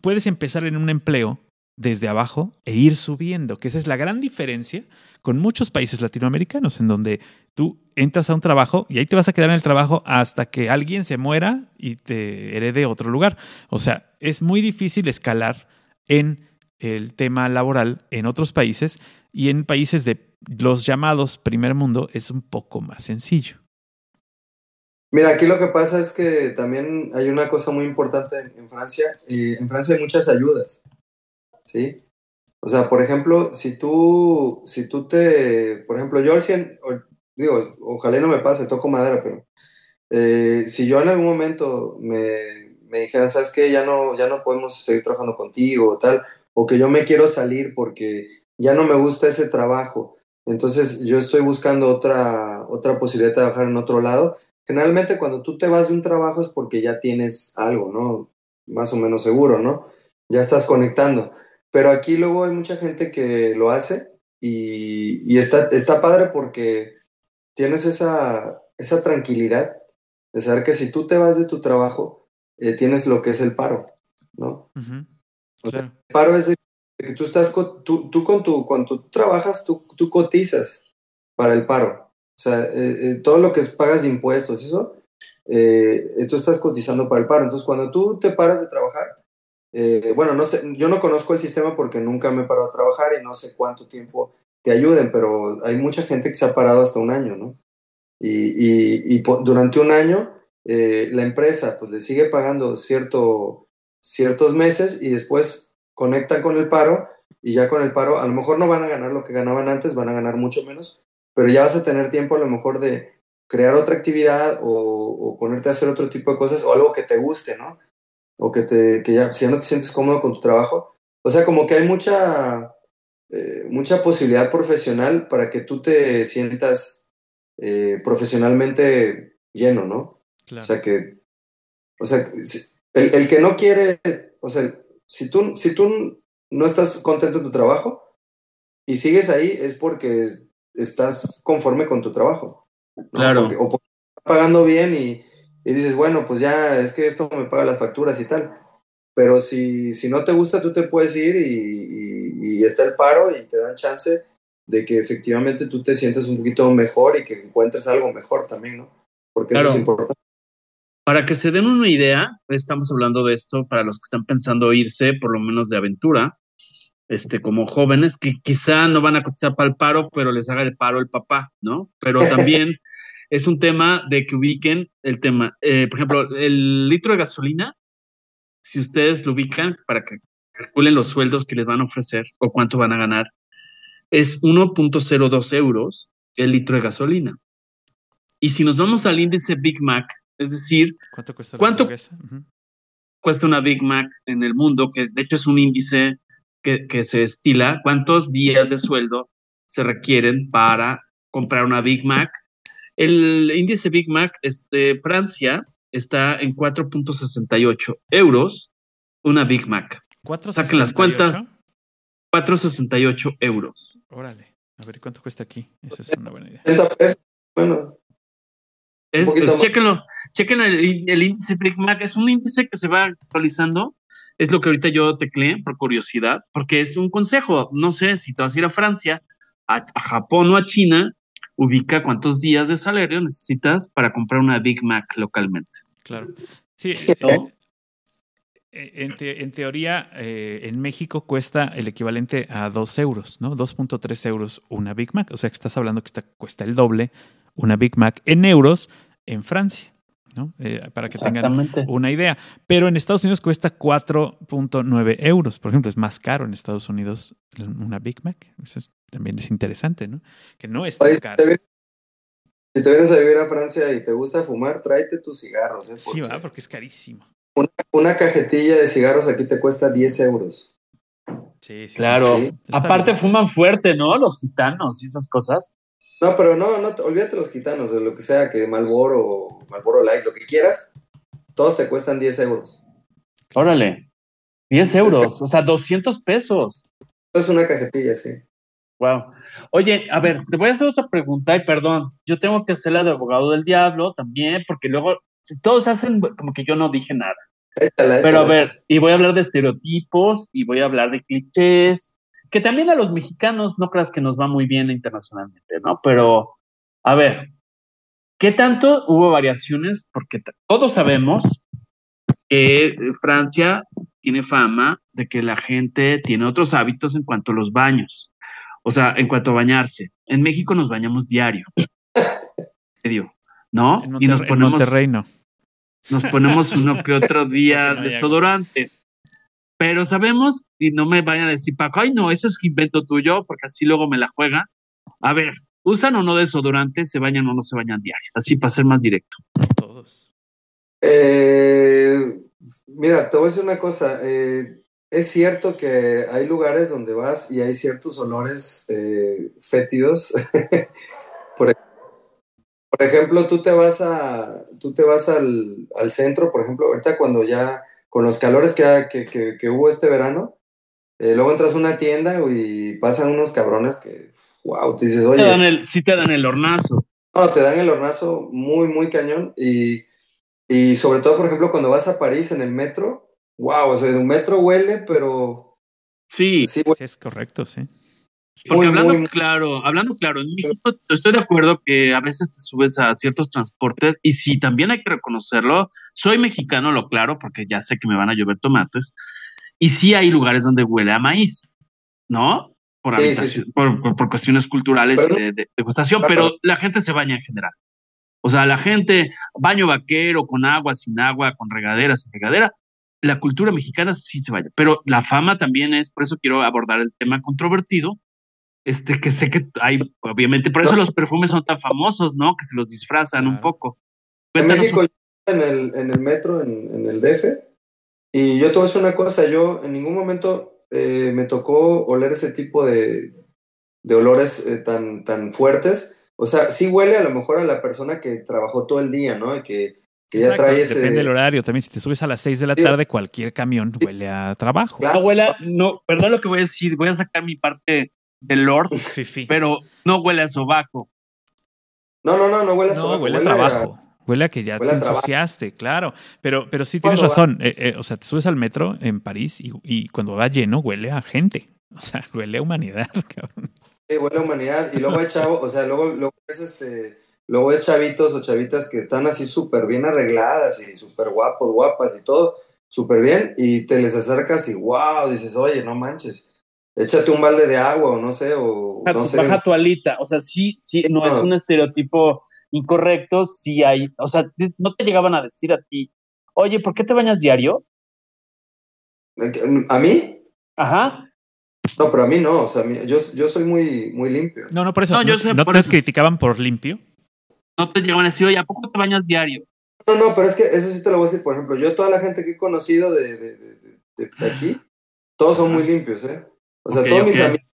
Speaker 1: puedes empezar en un empleo desde abajo e ir subiendo, que esa es la gran diferencia con muchos países latinoamericanos, en donde tú entras a un trabajo y ahí te vas a quedar en el trabajo hasta que alguien se muera y te herede otro lugar. O sea, es muy difícil escalar en el tema laboral en otros países y en países de los llamados primer mundo es un poco más sencillo.
Speaker 3: Mira, aquí lo que pasa es que también hay una cosa muy importante en, Francia. y en Francia hay muchas ayudas, ¿sí? O sea, por ejemplo, si tú, si tú te, por ejemplo, yo digo, ojalá no me pase, toco madera, pero eh, si yo en algún momento me, me dijeran, ¿sabes qué? Ya no, ya no podemos seguir trabajando contigo o tal, o que yo me quiero salir porque ya no me gusta ese trabajo, entonces yo estoy buscando otra, otra posibilidad de trabajar en otro lado, Generalmente cuando tú te vas de un trabajo es porque ya tienes algo, ¿no? Más o menos seguro, ¿no? Ya estás conectando. Pero aquí luego hay mucha gente que lo hace y, está, está padre porque tienes esa, esa tranquilidad de saber que si tú te vas de tu trabajo, eh, tienes lo que es el paro, ¿no? el paro es que tú estás, tú, tú, con tu, cuando tú trabajas, tú, tú cotizas para el paro. O sea, eh, eh, todo lo que pagas de impuestos, eso, eh, tú estás cotizando para el paro. Entonces, cuando tú te paras de trabajar, bueno, no sé, yo no conozco el sistema porque nunca me he parado a trabajar y no sé cuánto tiempo te ayuden, pero hay mucha gente que se ha parado hasta un año, ¿no? Y, y, durante un año la empresa pues le sigue pagando cierto, ciertos meses y después conectan con el paro y ya con el paro a lo mejor no van a ganar lo que ganaban antes, van a ganar mucho menos, pero ya vas a tener tiempo a lo mejor de crear otra actividad o, ponerte a hacer otro tipo de cosas o algo que te guste, ¿no? O que, te, que ya, si ya no te sientes cómodo con tu trabajo, O sea, como que hay mucha, eh, mucha posibilidad profesional para que tú te sientas eh, profesionalmente lleno, ¿no? O sea, que, o sea, el, el, que no quiere, o sea, si tú, si tú no estás contento en tu trabajo y sigues ahí, es porque estás conforme con tu trabajo.
Speaker 2: Claro.
Speaker 3: o porque estás pagando bien y, y dices, bueno, pues ya es que esto me paga las facturas y tal. Pero si, si no te gusta, tú te puedes ir y, y, está el paro y te dan chance de que efectivamente tú te sientes un poquito mejor y que encuentres algo mejor también, ¿no? Porque eso es importante.
Speaker 2: Para que se den una idea, estamos hablando de esto para los que están pensando irse, por lo menos de aventura, este, como jóvenes, que quizá no van a cotizar para el paro, pero les haga el paro el papá, ¿no? Pero también es un tema de que ubiquen el tema. Eh, por ejemplo, el litro de gasolina si ustedes lo ubican para que calculen los sueldos que les van a ofrecer o cuánto van a ganar, es 1.02 euros el litro de gasolina. Y si nos vamos al índice Big Mac, es decir,
Speaker 1: ¿cuánto cuesta,
Speaker 2: ¿cuánto cuesta una Big Mac en el mundo? Que de hecho es un índice que, que se estila, cuántos días de sueldo se requieren para comprar una Big Mac. El índice Big Mac es de Francia está en 4.68 euros una Big Mac. Saquen las cuentas. 4.68 euros.
Speaker 1: Órale. A ver, ¿cuánto cuesta aquí? Esa es una buena idea.
Speaker 3: Bueno.
Speaker 2: Es, chequenlo, chequen el, el, índice Big Mac. Es un índice que se va actualizando. Es lo que ahorita yo tecleé por curiosidad, porque es un consejo. No sé si te vas a ir a Francia, a, a Japón o a China, ubica cuántos días de salario necesitas para comprar una Big Mac localmente.
Speaker 1: Claro. Sí, eh, eh, en, teoría, eh, en México cuesta el equivalente a 2 euros, ¿no? 2.3 euros una Big Mac. O sea que estás hablando que está, cuesta el doble una Big Mac en euros en Francia. ¿No? para que tengan una idea. Pero en Estados Unidos cuesta 4.9 euros. Por ejemplo, es más caro en Estados Unidos una Big Mac. Eso también es interesante, ¿no? Que no es tan caro.
Speaker 3: Si te vienes a vivir a Francia y te gusta fumar, tráete tus cigarros. ¿eh?
Speaker 1: sí, va, porque es carísimo.
Speaker 3: Una, cajetilla de cigarros aquí te cuesta 10 euros.
Speaker 2: Sí, sí. Claro. Aparte fuman fuerte, ¿no? Los gitanos y esas cosas.
Speaker 3: No, pero no, no, olvídate los gitanos, de lo que sea, que Malboro, Malboro Light, lo que quieras, todos te cuestan 10 euros.
Speaker 2: Órale. 10 euros, o sea, 200 pesos.
Speaker 3: Es una cajetilla, sí.
Speaker 2: Wow. Oye, a ver, te voy a hacer otra pregunta y perdón, yo tengo que ser la de abogado del diablo también, porque luego todos hacen como que yo no dije nada. Pero a ver, y voy a hablar de estereotipos y voy a hablar de clichés, que también a los mexicanos no creas que nos va muy bien internacionalmente, ¿no? Pero, a ver, ¿qué tanto hubo variaciones? Porque todos sabemos que Francia tiene fama de que la gente tiene otros hábitos en cuanto a los baños. O sea, en cuanto a bañarse. En México nos bañamos diario. ¿No?
Speaker 1: En y nos ponemos, Monterrey no.
Speaker 2: Nos ponemos uno que otro día desodorante. Pero sabemos, y no me vayan a decir, Paco, ay, no, eso es invento tuyo, porque así luego me la juega. A ver, ¿usan o no desodorante? ¿Se bañan o no se bañan diario? Así para ser más directo.
Speaker 1: Todos.
Speaker 3: Eh, mira, te voy a decir una cosa. Eh, es cierto que hay lugares donde vas y hay ciertos olores eh, fétidos. por, ejemplo, tú te vas a, tú te vas al, centro, por ejemplo, ahorita cuando ya con los calores que, que, hubo este verano, eh, luego entras a una tienda y pasan unos cabrones que, wow, te dices, oye.
Speaker 2: Te sí te dan el hornazo.
Speaker 3: No, te dan el hornazo muy, muy cañón. Y, y sobre todo, por ejemplo, cuando vas a París en el metro, wow, o sea, un metro huele, pero...
Speaker 2: Sí,
Speaker 1: sí, es correcto, sí.
Speaker 2: Porque hablando claro, hablando claro, en México estoy de acuerdo que a veces te subes a ciertos transportes y sí, también hay que reconocerlo. Soy mexicano, lo claro, porque ya sé que me van a llover tomates. Y sí hay lugares donde huele a maíz, ¿no? Por, por, cuestiones culturales de, de, pero la gente se baña en general. O sea, la gente, baño vaquero, con agua, sin agua, con regadera, sin regadera, la cultura mexicana sí se vaya, pero la fama también es, por eso quiero abordar el tema controvertido, este que sé que hay, obviamente, por eso los perfumes son tan famosos, ¿no? Que se los disfrazan un poco.
Speaker 3: en México, en el, en el metro, en, el DF, y yo te voy a decir una cosa, yo en ningún momento eh, me tocó oler ese tipo de, de olores eh, tan, tan fuertes. O sea, sí huele a lo mejor a la persona que trabajó todo el día, ¿no? Y que, que ya trae ese...
Speaker 1: Depende del horario. También si te subes a las 6 de la tarde, cualquier camión huele a trabajo.
Speaker 2: Claro. No huele, no, perdón lo que voy a decir, voy a sacar mi parte del Lord, pero no huele a sobaco.
Speaker 3: No, no, no, no huele a sobaco.
Speaker 1: No, huele, a trabajo. Huele a que ya te ensuciaste, claro. Pero, pero sí tienes razón. Eh, eh, o sea, te subes al metro en París y, y, cuando va lleno huele a gente. O sea, huele a humanidad, cabrón.
Speaker 3: Sí, huele a humanidad. Y luego hay chavos, o sea, luego, luego es este. Luego es chavitos o chavitas que están así súper bien arregladas y súper guapos, guapas y todo, súper bien, y te les acercas y wow, dices, oye, no manches, échate un balde de agua o no sé, o no sé.
Speaker 2: Baja tu alita, o sea, sí, sí, no, no. es un estereotipo incorrectos, si hay, o sea, no te llegaban a decir a ti, oye, ¿por qué te bañas diario?
Speaker 3: ¿A mí?
Speaker 2: Ajá.
Speaker 3: No, pero a mí no, o sea, yo, yo soy muy, muy limpio.
Speaker 1: No, no, por eso. No, yo sé, ¿no por te eso. criticaban por limpio?
Speaker 2: No te llegaban a decir, oye, ¿a poco te bañas diario?
Speaker 3: No, no, pero es que eso sí te lo voy a decir, por ejemplo, yo toda la gente que he conocido de, de, de, de, de aquí, todos son muy limpios, ¿eh? O sea, okay, todos okay. mis amigos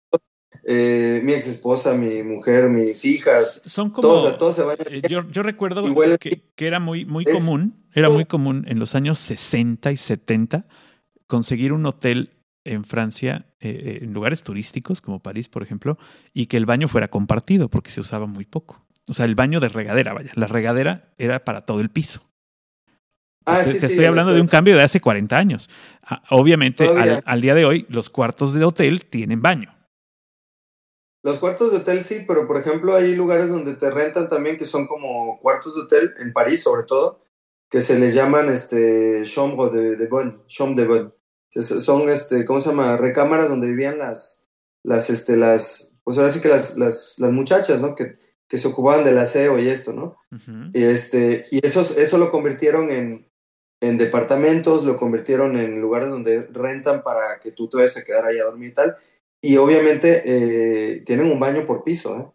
Speaker 3: eh, mi ex esposa, mi mujer, mis hijas.
Speaker 1: Son como.
Speaker 3: Todos, todos se vayan.
Speaker 1: Eh, yo, yo, recuerdo que, que, era muy, muy es, común, era muy común en los años 60 y 70 conseguir un hotel en Francia, eh, en lugares turísticos como París, por ejemplo, y que el baño fuera compartido porque se usaba muy poco. O sea, el baño de regadera, vaya. La regadera era para todo el piso.
Speaker 3: Ah,
Speaker 1: te,
Speaker 3: sí,
Speaker 1: te
Speaker 3: sí,
Speaker 1: estoy hablando de un cambio de hace 40 años. Ah, obviamente, al, al, día de hoy, los cuartos de hotel tienen baño.
Speaker 3: Los cuartos de hotel sí, pero por ejemplo hay lugares donde te rentan también que son como cuartos de hotel, en París sobre todo, que se les llaman este chambre de, de bonne, chambre de bonne. Son este, ¿cómo se llama? Recámaras donde vivían las, las, este, las, pues ahora sí que las, las, las muchachas, ¿no? Que, que se ocupaban del aseo y esto, ¿no? Uh -huh. Y este, y eso, eso lo convirtieron en, en departamentos, lo convirtieron en lugares donde rentan para que tú te vayas a quedar ahí a dormir y tal y obviamente eh, tienen un baño por piso. ¿eh?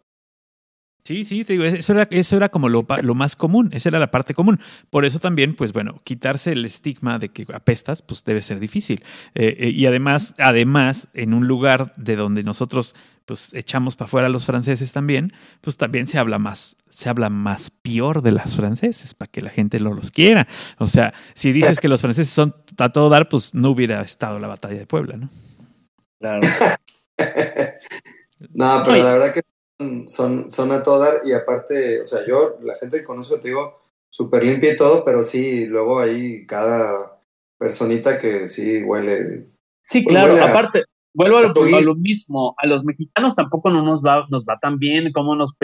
Speaker 1: Sí, sí, te digo, eso era, eso era como lo, lo, más común, esa era la parte común. Por eso también, pues bueno, quitarse el estigma de que apestas, pues debe ser difícil. Eh, eh, y además, además, en un lugar de donde nosotros pues echamos para afuera a los franceses también, pues también se habla más, se habla más peor de las franceses, para que la gente no los quiera. O sea, si dices que los franceses son a todo dar, pues no hubiera estado la batalla de Puebla, ¿no?
Speaker 2: Claro.
Speaker 3: no, pero Oye. la verdad que son, son a todo dar y aparte, o sea, yo, la gente que conozco, te digo, súper limpia y todo, pero sí, luego hay cada personita que sí huele.
Speaker 2: Sí, pues claro, huele a, aparte, vuelvo a lo, a lo, mismo, a los mexicanos tampoco no nos va, nos va tan bien como nos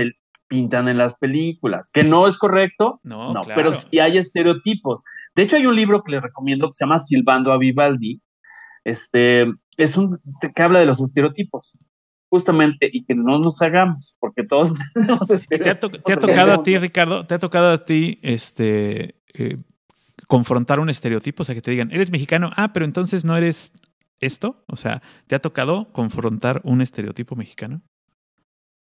Speaker 2: pintan en las películas, que no es correcto,
Speaker 1: no,
Speaker 2: no
Speaker 1: claro.
Speaker 2: pero sí hay estereotipos. De hecho, hay un libro que les recomiendo que se llama Silbando a Vivaldi, este, es un que habla de los estereotipos justamente y que no nos hagamos porque todos tenemos
Speaker 1: estereotipos. ¿Te ha, to te ha tocado a ti Ricardo te ha tocado a ti este eh, confrontar un estereotipo o sea que te digan eres mexicano ah pero entonces no eres esto o sea te ha tocado confrontar un estereotipo mexicano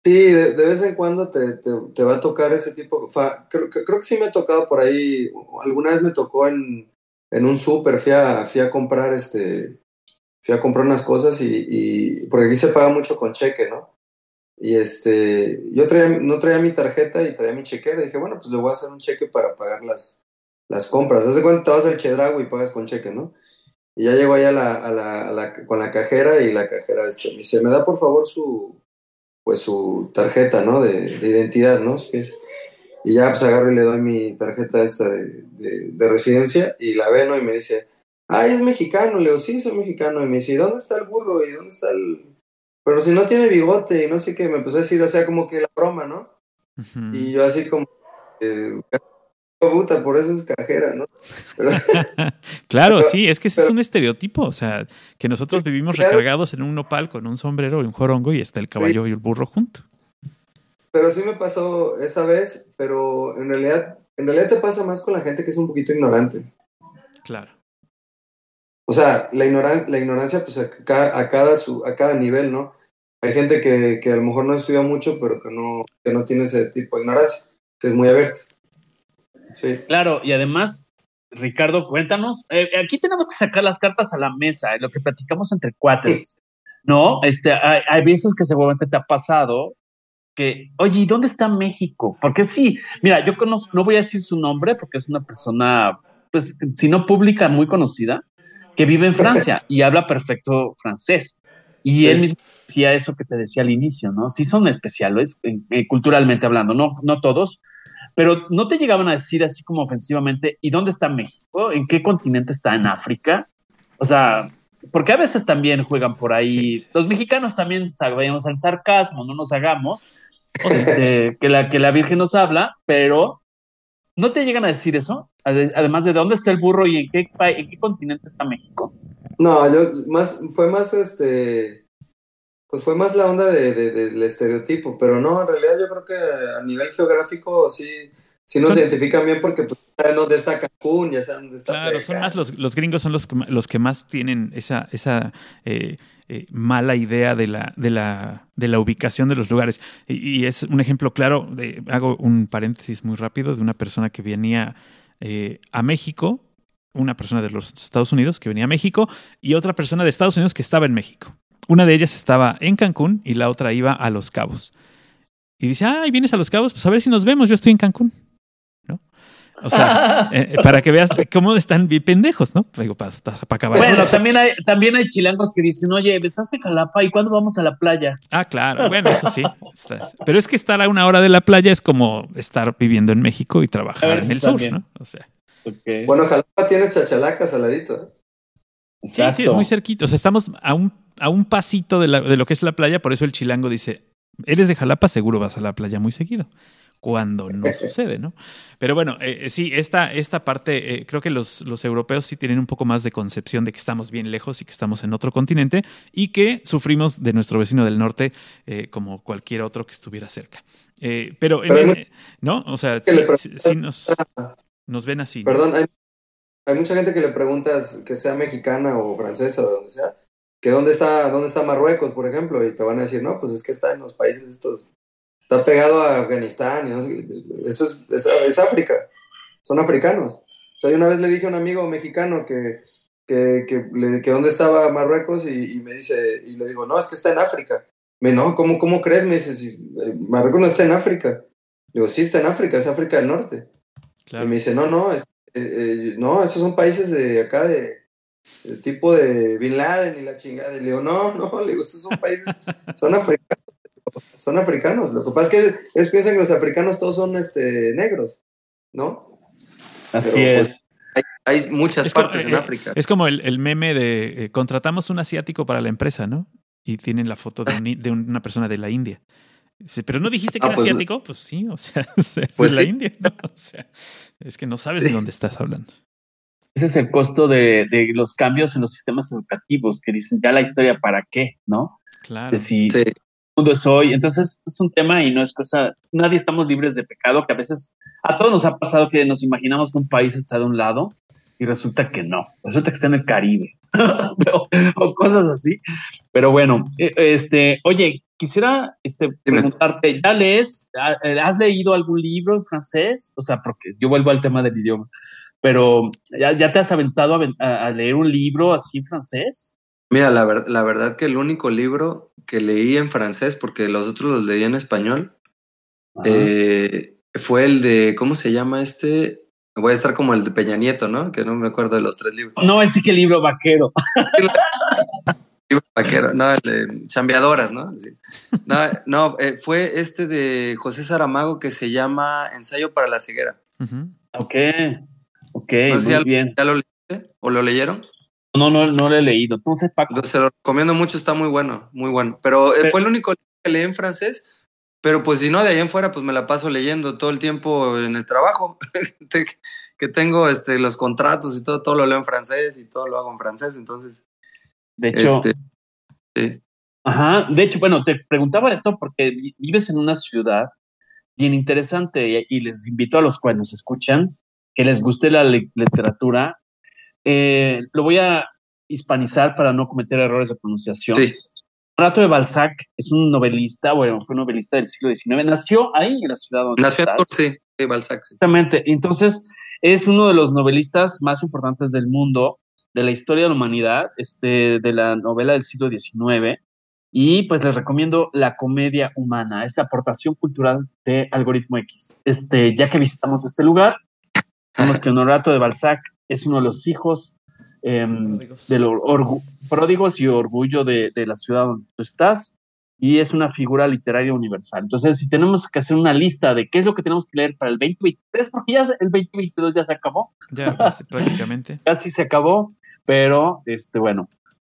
Speaker 3: Sí, de, de vez en cuando te, te, te, va a tocar ese tipo. Creo, creo, que sí me ha tocado por ahí. Alguna vez me tocó en, en un súper, fui a, fui a comprar este, fui a comprar unas cosas y, porque aquí se paga mucho con cheque, ¿no? Y este, yo no traía mi tarjeta y traía mi chequera, dije, bueno, pues le voy a hacer un cheque para pagar las, las compras. Hace cuando te vas al Chedrago y pagas con cheque, ¿no? Y ya llego ahí la, con la cajera y la cajera este, me dice, ¿me da por favor su, pues su tarjeta, ¿no? De, de identidad, ¿no? Y ya pues agarro y le doy mi tarjeta esta de, de residencia y la ve, ¿no? Y me dice, ay, es mexicano. Le digo, sí, soy mexicano. Y me dice, ¿dónde está el burro? ¿Y dónde está el...? Pero si no tiene bigote y no sé qué, me empezó a decir, o sea, como que la broma, ¿no? Uh -huh. Y yo así como, eh, puta, por eso es cajera, ¿no?
Speaker 1: Pero, claro, pero, sí, es que ese pero, es un estereotipo, o sea, que nosotros vivimos claro. recargados en un nopal con un sombrero y un jorongo y está el caballo sí. y el burro junto.
Speaker 3: Pero sí me pasó esa vez, pero en realidad, en realidad te pasa más con la gente que es un poquito ignorante.
Speaker 1: Claro.
Speaker 3: O sea, la ignorancia, la ignorancia pues a cada, a cada, su, a cada nivel, ¿no? Hay gente que, que a lo mejor no estudia mucho, pero que no, que no tiene ese tipo de ignorancia, que es muy abierta. Sí.
Speaker 2: Claro, y además Ricardo, cuéntanos. Eh, aquí tenemos que sacar las cartas a la mesa, lo que platicamos entre cuates, ¿no? Este, hay, hay veces que seguramente te ha pasado que, oye, ¿y dónde está México? Porque sí, mira, yo conozco, no voy a decir su nombre porque es una persona, pues, si no pública, muy conocida, que vive en Francia y habla perfecto francés. Y él mismo decía eso que te decía al inicio, ¿no? Sí son especiales, eh, culturalmente hablando, no, no todos, pero no te llegaban a decir así como ofensivamente, ¿y dónde está México? ¿En qué continente está? ¿En África? O sea, porque a veces también juegan por ahí. Los mexicanos también sabemos el sarcasmo, no nos hagamos, este, que, la, que la Virgen nos habla, pero ¿no te llegan a decir eso? Además de dónde está el burro y en qué, en qué continente está México.
Speaker 3: No, yo más, fue más este, pues fue más la onda de, del estereotipo, pero no, en realidad yo creo que a nivel geográfico sí, sí nos identifican bien porque pues, saben dónde está Cancún, ya saben dónde está.
Speaker 1: Claro, son más los, los, gringos son los, los que más tienen esa, esa eh, eh, mala idea de la, de, la, de la ubicación de los lugares. Y, es un ejemplo claro, de, hago un paréntesis muy rápido, de una persona que venía eh, a México, una persona de los Estados Unidos que venía a México y otra persona de Estados Unidos que estaba en México. Una de ellas estaba en Cancún y la otra iba a Los Cabos. Y dice, ay, ¿vienes a Los Cabos? Pues a ver si nos vemos, yo estoy en Cancún. O sea, eh, para que veas cómo están bien pendejos, ¿no? Digo, para, acabar.
Speaker 2: Bueno, también hay, también hay chilangos que dicen, oye, estás en Jalapa y cuándo vamos a la playa.
Speaker 1: Ah, claro, bueno, eso sí. Pero es que estar a una hora de la playa es como estar viviendo en México y trabajar en el sur, ¿no? O sea.
Speaker 3: Bueno, Jalapa tiene chachalaca saladito. ¿eh?
Speaker 1: Sí, sí, es muy cerquito. O sea, estamos a un, a un pasito de, de lo que es la playa, por eso el chilango dice, eres de Jalapa, seguro vas a la playa muy seguido cuando no sucede, ¿no? Pero bueno, eh, eh, sí, esta, esta parte, eh, creo que los, los, europeos sí tienen un poco más de concepción de que estamos bien lejos y que estamos en otro continente y que sufrimos de nuestro vecino del norte como cualquier otro que estuviera cerca. pero, ¿no? O sea, sí, nos, nos, ven así.
Speaker 3: Perdón, hay, hay, mucha gente que le preguntas que sea mexicana o francesa o donde sea, que dónde está, dónde está Marruecos, por ejemplo, y te van a decir, no, pues es que está en los países estos está pegado a Afganistán y no sé, eso es, es, África, son africanos. O sea, yo una vez le dije a un amigo mexicano que, que, que, dónde estaba Marruecos y, me dice, y le digo, no, es que está en África. Me no, ¿cómo, cómo crees? Me dice, si, Marruecos no está en África. Le digo, sí, está en África, es África del Norte. Y me dice, no, no, es, eh, eh, no, esos son países de acá de, tipo de Bin Laden y la chingada. Y le digo, no, no, le digo, esos son países, son africanos son africanos. Lo que pasa es que ellos piensan que los africanos todos son este, negros, ¿no?
Speaker 2: Así pues, es.
Speaker 3: hay, muchas partes en eh, África.
Speaker 1: Es como el, meme de eh, contratamos un asiático para la empresa, ¿no? Y tienen la foto de, una persona de la India. Pero no dijiste que ah, era pues, asiático, pues sí, o sea, es pues de la India, ¿no? O sea, es que no sabes de dónde estás hablando.
Speaker 2: Ese es el costo de, los cambios en los sistemas educativos, que dicen ya la historia para qué, ¿no?
Speaker 1: Claro.
Speaker 2: sí mundo es hoy. Entonces es un tema y no es cosa, nadie estamos libres de pecado, que a veces a todos nos ha pasado que nos imaginamos que un país está de un lado y resulta que no, resulta que está en el Caribe o, cosas así. Pero bueno, e, este, oye, quisiera este, preguntarte, ¿ya lees, has leído algún libro en francés? O sea, porque yo vuelvo al tema del idioma, pero ¿ya, ya te has aventado a, a leer un libro así en francés?
Speaker 3: Mira, la, la verdad que el único libro que leí en francés, porque los otros los leí en español, eh, fue el de, ¿cómo se llama este? Voy a estar como el de Peña Nieto, ¿no? Que no me acuerdo de los tres libros.
Speaker 2: No, ese que libro vaquero.
Speaker 3: libro vaquero, no, el de Chambeadoras, ¿no? No, no eh, fue este de José Saramago que se llama Ensayo para la ceguera.
Speaker 2: Ok, ok, muy bien.
Speaker 3: ¿Ya lo leíste o lo leyeron?
Speaker 2: No, no, no lo he leído. Entonces, Paco.
Speaker 3: Se lo recomiendo mucho, está muy bueno, muy bueno. Pero, eh, fue el único que leí en francés. Pero pues si no, de ahí en fuera, pues me la paso leyendo todo el tiempo en el trabajo. que tengo este, los contratos y todo, todo lo leo en francés y todo lo hago en francés. Entonces.
Speaker 2: De hecho. Este, Ajá. De hecho, bueno, te preguntaba esto porque vives en una ciudad bien interesante y, les invito a los cuales nos escuchan que les guste la literatura eh, lo voy a hispanizar para no cometer errores de pronunciación. Sí. Renato de Balzac es un novelista, bueno, fue novelista del siglo XIX, nació ahí en la ciudad donde
Speaker 3: Nació en sí, Balzac.
Speaker 2: Exactamente. Entonces, es uno de los novelistas más importantes del mundo, de la historia de la humanidad, este, de la novela del siglo XIX. Y pues les recomiendo La comedia humana, esta aportación cultural de Algoritmo X. Este, ya que visitamos este lugar, vemos que Honorato de Balzac es uno de los hijos em, de los pródigos y orgullo de, de, la ciudad donde tú estás y es una figura literaria universal. Entonces, si tenemos que hacer una lista de qué es lo que tenemos que leer para el 2023, porque ya el 2022 ya se acabó.
Speaker 1: Ya, prácticamente.
Speaker 2: Casi se acabó, pero este, bueno,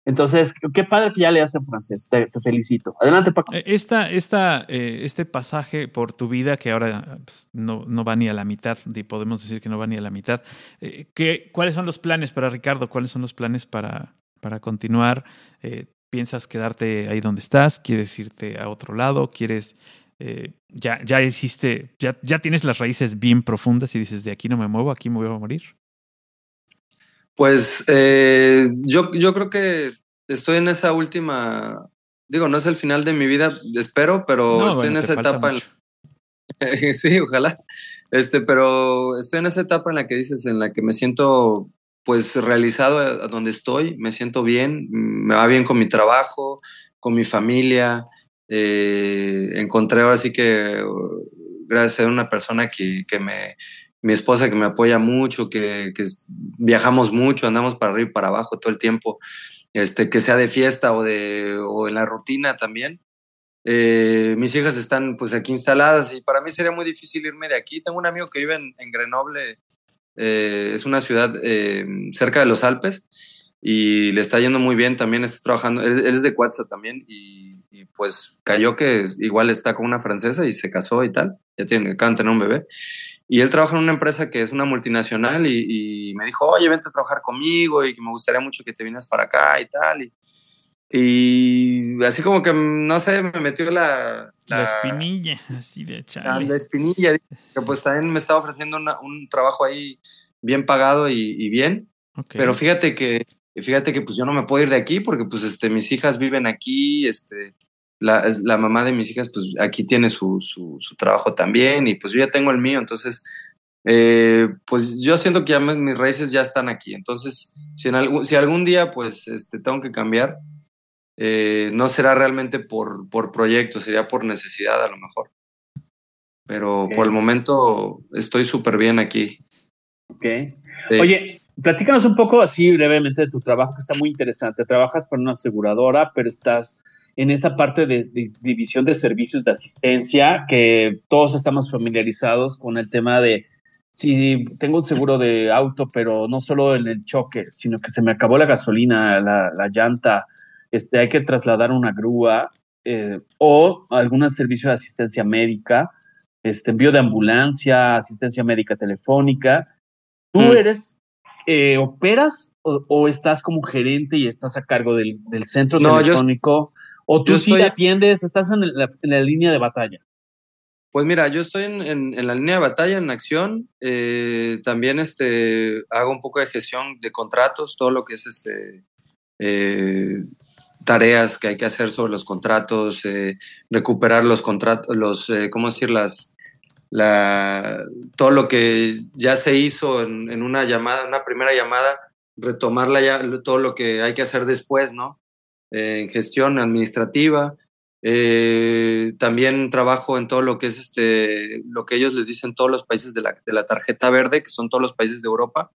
Speaker 2: entonces, qué padre que ya le en francés. Te, felicito. Adelante, Paco.
Speaker 1: Eh, esta, esta, eh, este pasaje por tu vida, que ahora pues, no, no, va ni a la mitad, podemos decir que no va ni a la mitad. Eh, ¿qué, ¿Cuáles son los planes para Ricardo? ¿Cuáles son los planes para, para continuar? ¿Piensas quedarte ahí donde estás? ¿Quieres irte a otro lado? ¿Quieres.? ya, ya hiciste, ya, ya tienes las raíces bien profundas y dices, de aquí no me muevo, aquí me voy a morir.
Speaker 3: Pues eh, yo, yo creo que estoy en esa última, digo, no es el final de mi vida, espero, pero estoy en esa etapa. sí, ojalá. Este, pero estoy en esa etapa en la que dices, en la que me siento pues realizado a donde estoy, me siento bien, me va bien con mi trabajo, con mi familia. Eh, encontré ahora sí que, gracias a una persona que, que me, mi esposa que me apoya mucho, que, viajamos mucho, andamos para arriba y para abajo todo el tiempo, este, que sea de fiesta o, de, o en la rutina también. Eh, mis hijas están pues aquí instaladas y para mí sería muy difícil irme de aquí. Tengo un amigo que vive en, Grenoble, eh, es una ciudad eh, cerca de los Alpes y le está yendo muy bien, también está trabajando, él, es de Cuatza también y, y, pues cayó que igual está con una francesa y se casó y tal, ya tiene, acaban de tener un bebé y él trabaja en una empresa que es una multinacional y, me dijo, oye, vente a trabajar conmigo y me gustaría mucho que te vienes para acá y tal. Y, y así como que, no sé, me metió la...
Speaker 1: La, espinilla, así de
Speaker 3: chale. La, espinilla, que pues también me estaba ofreciendo un trabajo ahí bien pagado y, bien. Pero fíjate que, fíjate que pues yo no me puedo ir de aquí porque pues este, mis hijas viven aquí, este, la, la, mamá de mis hijas, pues aquí tiene su, su, trabajo también y pues yo ya tengo el mío, entonces, eh, pues yo siento que ya mis raíces ya están aquí, entonces, si, en algún, si algún día, pues, este, tengo que cambiar, eh, no será realmente por, por proyecto, sería por necesidad a lo mejor. Pero por el momento estoy súper bien aquí.
Speaker 2: Ok. Oye, platícanos un poco así brevemente de tu trabajo, que está muy interesante. Trabajas para una aseguradora, pero estás en esta parte de, división de servicios de asistencia, que todos estamos familiarizados con el tema de si tengo un seguro de auto, pero no solo en el choque, sino que se me acabó la gasolina, la, llanta, este, hay que trasladar una grúa eh, o algún servicio de asistencia médica, este, envío de ambulancia, asistencia médica telefónica. ¿Tú mm. eres, eh, operas o, estás como gerente y estás a cargo del, centro telefónico? ¿O tú sí atiendes, estás en la, línea de batalla?
Speaker 3: Pues mira, yo estoy en, la línea de batalla, en acción. Eh, también este, hago un poco de gestión de contratos, todo lo que es este, eh, tareas que hay que hacer sobre los contratos, eh, recuperar los contratos, los, ¿cómo decir? Las, la, todo lo que ya se hizo en, en una llamada, una primera llamada, retomarla ya, todo lo que hay que hacer después, ¿no? En gestión administrativa. Eh, también trabajo en todo lo que es este, lo que ellos les dicen todos los países de la, de la, tarjeta verde, que son todos los países de Europa,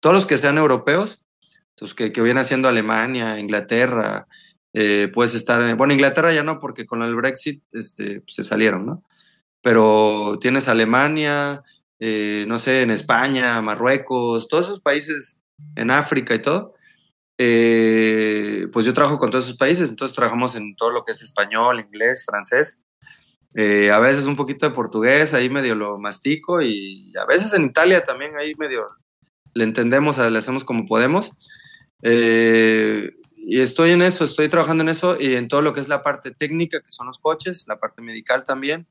Speaker 3: todos los que sean europeos, entonces que, que vienen haciendo Alemania, Inglaterra, eh, puedes estar, bueno, Inglaterra ya no, porque con el Brexit este, se salieron, ¿no? Pero tienes Alemania, eh, no sé, en España, Marruecos, todos esos países en África y todo, eh, pues yo trabajo con todos esos países, entonces trabajamos en todo lo que es español, inglés, francés, eh, a veces un poquito de portugués, ahí medio lo mastico y a veces en Italia también ahí medio le entendemos, le hacemos como podemos. Eh, y estoy en eso, estoy trabajando en eso y en todo lo que es la parte técnica, que son los coches, la parte medical también,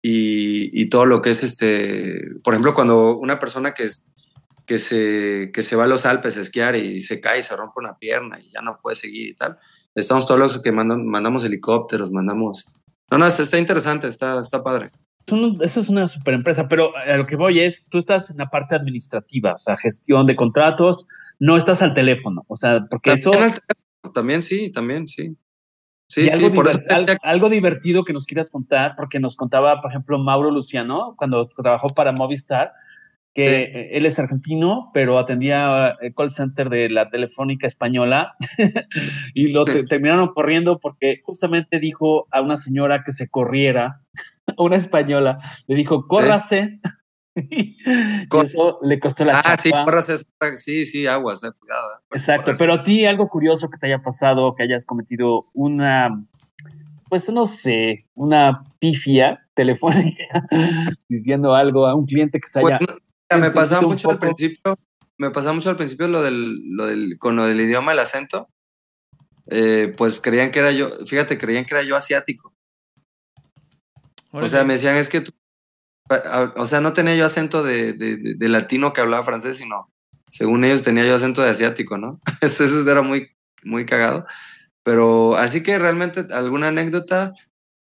Speaker 3: y, y todo lo que es este, por ejemplo, cuando una persona que es que se, que se va a los Alpes a esquiar y se cae y se rompe una pierna y ya no puede seguir y tal. Estamos todos los que mandamos helicópteros, mandamos... No, no, está, interesante, está, está padre.
Speaker 2: eso es una super empresa, pero a lo que voy es, tú estás en la parte administrativa, o sea, gestión de contratos, no estás al teléfono, o sea, porque eso...
Speaker 3: también sí, también sí.
Speaker 2: Sí, sí, algo, algo, divertido que nos quieras contar, porque nos contaba, por ejemplo, Mauro Luciano, cuando trabajó para Movistar, que él es argentino, pero atendía el call center de la Telefónica Española. Y lo terminaron corriendo porque justamente dijo a una señora que se corriera, a una española, le dijo, córrase. y eso le costó la
Speaker 3: Ah, sí, córrase, sí, sí, aguas, eh, cuidado. Eh,
Speaker 2: Exacto, pero a ti algo curioso que te haya pasado, que hayas cometido una, pues no sé, una pifia telefónica diciendo algo a un cliente que se haya
Speaker 3: me pasaba mucho al principio, me pasaba mucho al principio lo del, lo del, con lo del idioma, el acento. Eh, pues creían que era yo, fíjate, creían que era yo asiático. O sea, me decían, es que tú, o sea, no tenía yo acento de, de, latino que hablaba francés, sino, según ellos, tenía yo acento de asiático, ¿no? Eso era muy, muy cagado. Pero así que realmente alguna anécdota,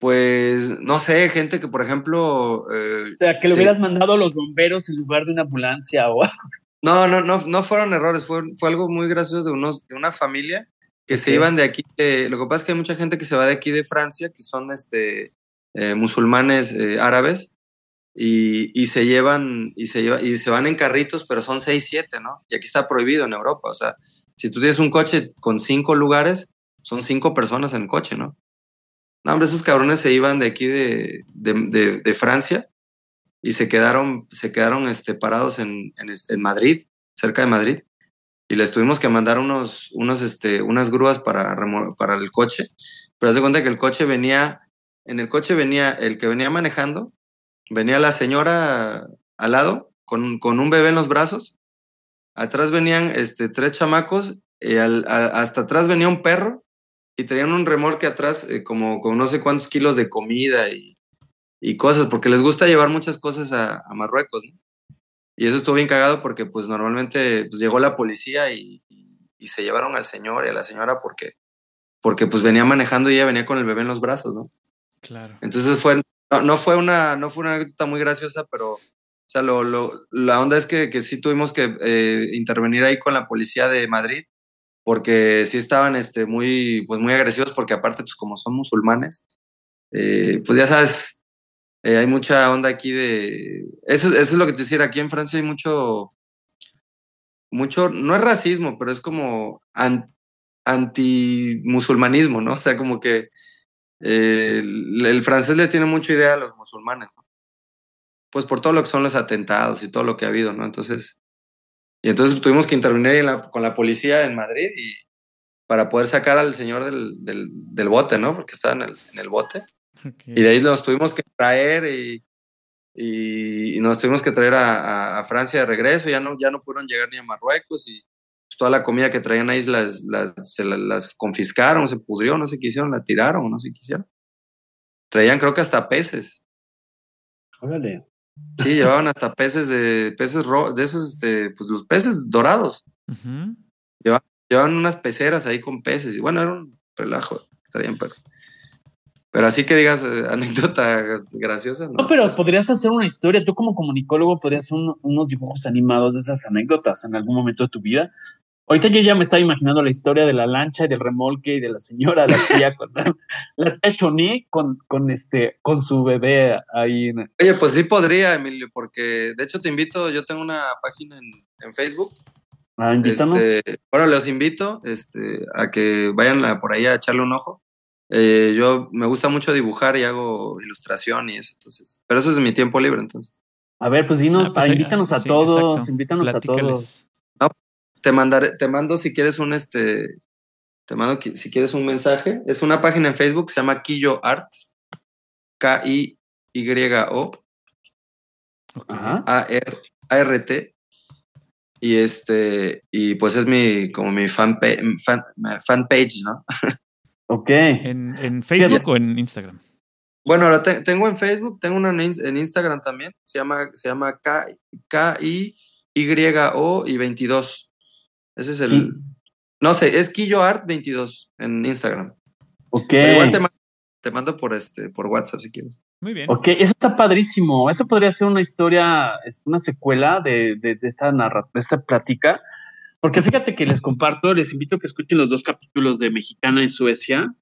Speaker 3: pues, no sé, gente que, por ejemplo...
Speaker 2: Eh, o sea, que le hubieras mandado a los bomberos en lugar de una ambulancia o algo.
Speaker 3: No, no, no, no fueron errores, fue, fue algo muy gracioso de, unos, de una familia que se iban de aquí. lo que pasa es que hay mucha gente que se va de aquí de Francia, que son este, eh, musulmanes eh, árabes, y, y, se llevan, y se, lleva, y se van en carritos, pero son seis, siete, ¿no? Y aquí está prohibido en Europa, o sea, si tú tienes un coche con cinco lugares, son cinco personas en el coche, ¿no? No, hombre, esos cabrones se iban de aquí de, de, Francia y se quedaron, se quedaron este, parados en, en, Madrid, cerca de Madrid. Y les tuvimos que mandar unos, unos, este, unas grúas para, para el coche. Pero haz de cuenta que el coche venía, en el coche venía el que venía manejando, venía la señora al lado con, con un bebé en los brazos. Atrás venían este, tres chamacos y hasta atrás venía un perro y traían un remolque atrás eh, como con no sé cuántos kilos de comida y, y cosas, porque les gusta llevar muchas cosas a, a, Marruecos, ¿no? Y eso estuvo bien cagado porque pues normalmente pues, llegó la policía y, y, se llevaron al señor y a la señora porque, porque pues venía manejando y ella venía con el bebé en los brazos, ¿no?
Speaker 1: Claro.
Speaker 3: Entonces fue, no, no fue, una, no fue una anécdota muy graciosa, pero o sea, lo, lo, la onda es que, que sí tuvimos que eh, intervenir ahí con la policía de Madrid porque sí estaban este, muy, pues muy agresivos, porque aparte, pues como son musulmanes, eh, pues ya sabes, eh, hay mucha onda aquí de... Eso, eso es lo que te decía, aquí en Francia hay mucho, mucho, no es racismo, pero es como anti-musulmanismo, ¿no? O sea, como que eh, el, francés le tiene mucha idea a los musulmanes, ¿no? Pues por todo lo que son los atentados y todo lo que ha habido, ¿no? Entonces, y entonces tuvimos que intervenir con la policía en Madrid y para poder sacar al señor del, del, bote, ¿no? Porque estaba en el, en el bote. Y de ahí nos tuvimos que traer y, y, nos tuvimos que traer a, a, Francia de regreso. Ya no, ya no pudieron llegar ni a Marruecos y pues, toda la comida que traían ahí las, las, se las, confiscaron, se pudrió, no sé qué hicieron, la tiraron, no sé qué hicieron. Traían creo que hasta peces.
Speaker 2: Órale.
Speaker 3: Sí, llevaban hasta peces de peces de esos, este, pues los peces dorados. llevaban, unas peceras ahí con peces. Y bueno, era un relajo. Estarían, pero. Pero así que digas eh, anécdota graciosa.
Speaker 2: No, pero podrías hacer una historia. Tú, como comunicólogo, podrías hacer unos dibujos animados de esas anécdotas en algún momento de tu vida. Ahorita yo ya me estaba imaginando la historia de la lancha y del remolque y de la señora, la tía, con la, tía Choní con, con, este, con su bebé ahí.
Speaker 3: Oye, pues sí podría, Emilio, porque de hecho te invito, yo tengo una página en, en Facebook.
Speaker 2: Ah, invítanos.
Speaker 3: Este, bueno, los invito este, a que vayan por ahí a echarle un ojo. Eh, yo me gusta mucho dibujar y hago ilustración y eso, entonces. Pero eso es mi tiempo libre, entonces.
Speaker 2: A ver, pues dinos, ah, pues, invítanos a todos, invítanos a todos
Speaker 3: te mandaré, te mando si quieres un este, te mando si quieres un mensaje. Es una página en Facebook, se llama Quillo Art. K-I-Y-O. A-R-T. Y este, y pues es mi, como mi fan, fan, page, ¿no?
Speaker 2: Ok.
Speaker 1: ¿En, Facebook o en Instagram?
Speaker 3: Bueno, la tengo en Facebook, tengo una en, Instagram también. Se llama, se llama K-I-Y-O y 22. Ese es el. No sé, es Quillo Art 22 en Instagram.
Speaker 2: Ok.
Speaker 3: igual te mando, por, este, por WhatsApp si quieres.
Speaker 1: Muy bien.
Speaker 2: Ok, eso está padrísimo. Eso podría ser una historia, una secuela de, de, esta narra, de esta plática. Porque fíjate que les comparto, les invito a que escuchen los dos capítulos de Mexicana en Suecia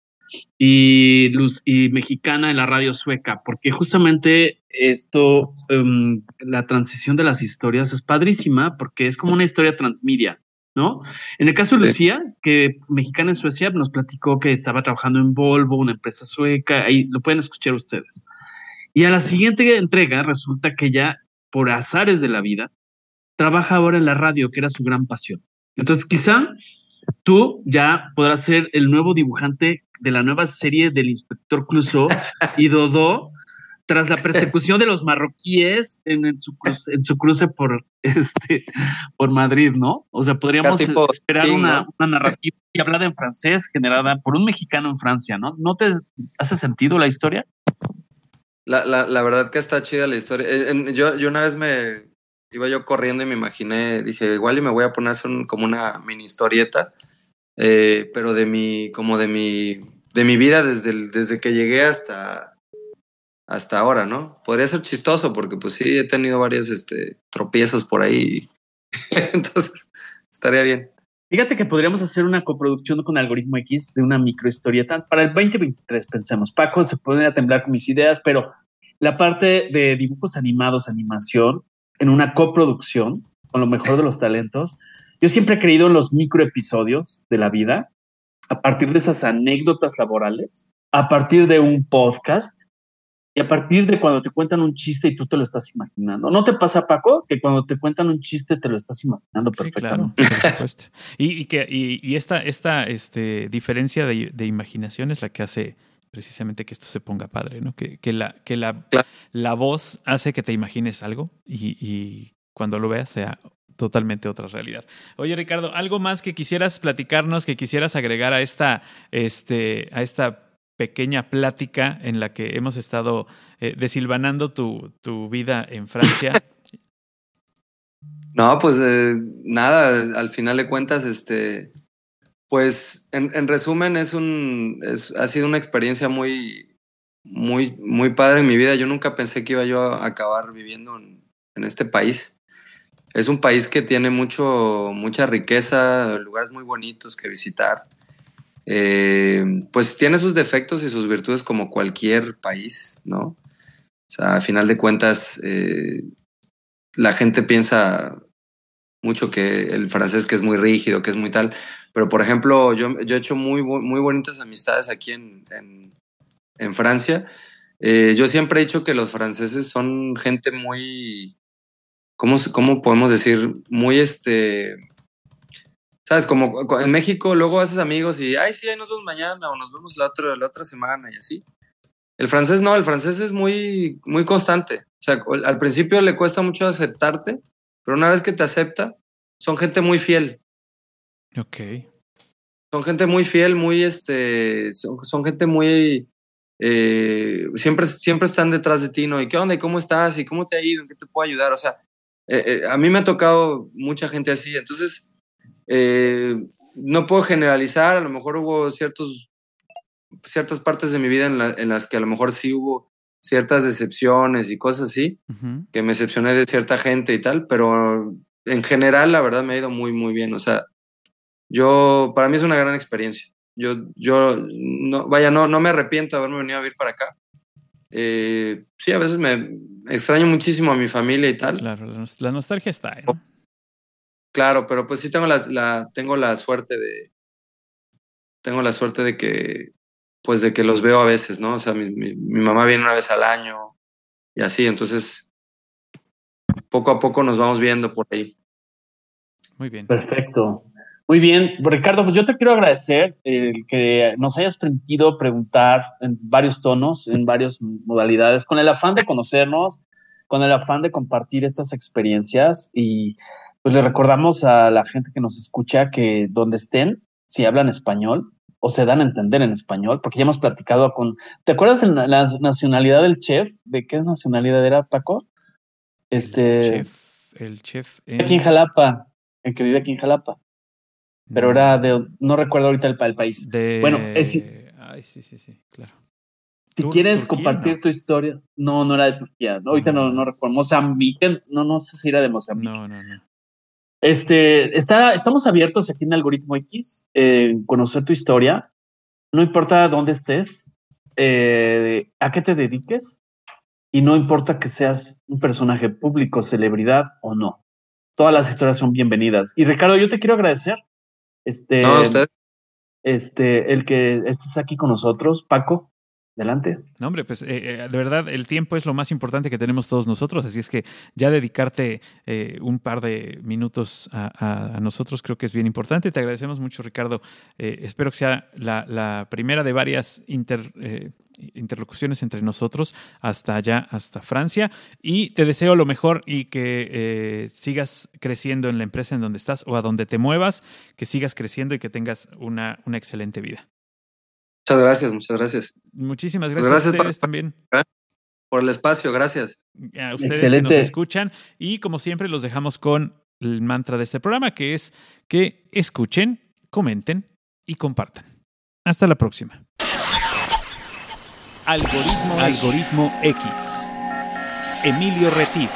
Speaker 2: y, Luz, y Mexicana en la radio sueca, porque justamente esto, em, la transición de las historias es padrísima, porque es como una historia transmedia. ¿No? En el caso de Lucía, que mexicana en Suecia, nos platicó que estaba trabajando en Volvo, una empresa sueca, ahí lo pueden escuchar ustedes. Y a la siguiente entrega resulta que ella, por azares de la vida, trabaja ahora en la radio, que era su gran pasión. Entonces, quizá tú ya podrás ser el nuevo dibujante de la nueva serie del inspector Clouseau y Dodo tras la persecución de los marroquíes en, su, cruce, en su cruce por, este, por Madrid, ¿no? O sea, podríamos esperar una, narrativa hablada en francés generada por un mexicano en Francia, ¿no? ¿No te hace sentido la historia?
Speaker 3: La, la, la verdad que está chida la historia. Eh, yo, yo una vez me iba yo corriendo y me imaginé, dije, igual y me voy a poner como una mini historieta, eh, pero de mi, como de mi, de mi vida desde, desde que llegué hasta hasta ahora, ¿no? Podría ser chistoso porque pues sí he tenido varios este, tropiezos por ahí. Entonces, estaría bien.
Speaker 2: Fíjate que podríamos hacer una coproducción con Algoritmo X de una microhistorieta para el 2023, pensemos. Paco se pone a temblar con mis ideas, pero la parte de dibujos animados, animación, en una coproducción con lo mejor de los talentos. Yo siempre he creído en los microepisodios de la vida, a partir de esas anécdotas laborales, a partir de un podcast, y a partir de cuando te cuentan un chiste y tú te lo estás imaginando. ¿No te pasa, Paco, que cuando te cuentan un chiste te lo estás imaginando perfectamente?
Speaker 1: Sí, claro, por supuesto. y, que, y, esta, esta este, diferencia de, imaginación es la que hace precisamente que esto se ponga padre, ¿no? Que, que, la, que la, la voz hace que te imagines algo y, y cuando lo veas sea totalmente otra realidad. Oye, Ricardo, ¿algo más que quisieras platicarnos, que quisieras agregar a esta, este, a esta pequeña plática en la que hemos estado eh, desilvanando tu, tu, vida en Francia.
Speaker 3: No, pues eh, nada, al final de cuentas, este, pues en, en resumen es un, es, ha sido una experiencia muy, muy, muy padre en mi vida. Yo nunca pensé que iba yo a acabar viviendo en, en este país. Es un país que tiene mucho, mucha riqueza, lugares muy bonitos que visitar. Eh, pues tiene sus defectos y sus virtudes como cualquier país, ¿no? O sea, a final de cuentas, eh, la gente piensa mucho que el francés que es muy rígido, que es muy tal, pero por ejemplo, yo, yo he hecho muy, muy bonitas amistades aquí en, en, Francia. Eh, yo siempre he dicho que los franceses son gente muy, ¿cómo, cómo podemos decir? Muy este ¿Sabes? Como en México luego haces amigos y, ay, sí, ahí nos vemos mañana o nos vemos la otra, la otra semana y así. El francés no, el francés es muy, muy constante. O sea, al principio le cuesta mucho aceptarte, pero una vez que te acepta, son gente muy fiel.
Speaker 1: Ok.
Speaker 3: Son gente muy fiel, muy, este, son, gente muy, eh, siempre, siempre están detrás de ti, ¿no? ¿Y qué onda? ¿Y cómo estás? ¿Y cómo te ha ido? ¿En qué te puedo ayudar? O sea, eh, eh, a mí me ha tocado mucha gente así. Entonces, eh, no puedo generalizar, a lo mejor hubo ciertos, ciertas partes de mi vida en, las que a lo mejor sí hubo ciertas decepciones y cosas así, que me decepcioné de cierta gente y tal, pero en general la verdad me ha ido muy, muy bien. O sea, yo, para mí es una gran experiencia. Yo, yo, no, vaya, no, no me arrepiento de haberme venido a vivir para acá. Eh, sí, a veces me extraño muchísimo a mi familia y tal.
Speaker 1: Claro, la nostalgia está. ¿eh?
Speaker 3: Claro, pero pues sí tengo la, la, tengo la suerte de. Tengo la suerte de que. Pues de que los veo a veces, ¿no? O sea, mi, mi, mamá viene una vez al año y así, entonces. Poco a poco nos vamos viendo por ahí.
Speaker 1: Muy bien.
Speaker 2: Perfecto. Muy bien, Ricardo, pues yo te quiero agradecer el que nos hayas permitido preguntar en varios tonos, en varias modalidades, con el afán de conocernos, con el afán de compartir estas experiencias y pues le recordamos a la gente que nos escucha que donde estén, si hablan español o se dan a entender en español, porque ya hemos platicado con. ¿Te acuerdas de la nacionalidad del chef? ¿De qué nacionalidad era, Paco? Este.
Speaker 1: El chef. El chef
Speaker 2: Aquí en Jalapa, el que vive aquí en Jalapa. Pero era de. No recuerdo ahorita el, el país.
Speaker 1: De.
Speaker 2: Bueno, es.
Speaker 1: Ay, sí, sí, sí, claro.
Speaker 2: Si quieres compartir tu historia. No, no era de Turquía. Ahorita no, no recuerdo. Mozambique. No, no sé si era de Mozambique.
Speaker 1: No, no, no.
Speaker 2: Este, está, estamos abiertos aquí en Algoritmo X, en conocer tu historia. No importa dónde estés, eh, a qué te dediques, y no importa que seas un personaje público, celebridad o no. Todas las historias son bienvenidas. Y Ricardo, yo te quiero agradecer. Este,
Speaker 3: usted.
Speaker 2: este, el que estés aquí con nosotros, Paco. Adelante.
Speaker 1: No, hombre, pues eh, eh, de verdad el tiempo es lo más importante que tenemos todos nosotros, así es que ya dedicarte eh, un par de minutos a, nosotros creo que es bien importante. Te agradecemos mucho, Ricardo. espero que sea la, primera de varias interlocuciones entre nosotros hasta allá, hasta Francia. Y te deseo lo mejor y que sigas creciendo en la empresa en donde estás o a donde te muevas, que sigas creciendo y que tengas una, una excelente vida.
Speaker 3: Muchas gracias, muchas gracias.
Speaker 1: Muchísimas gracias, gracias a ustedes también.
Speaker 3: Por el espacio, gracias.
Speaker 1: A ustedes que nos escuchan. Y como siempre, los dejamos con el mantra de este programa, que es que escuchen, comenten y compartan. Hasta la próxima. Algoritmo, Algoritmo X. Emilio Retif.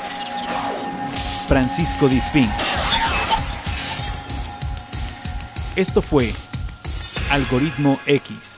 Speaker 1: Francisco Disfín. Esto fue Algoritmo X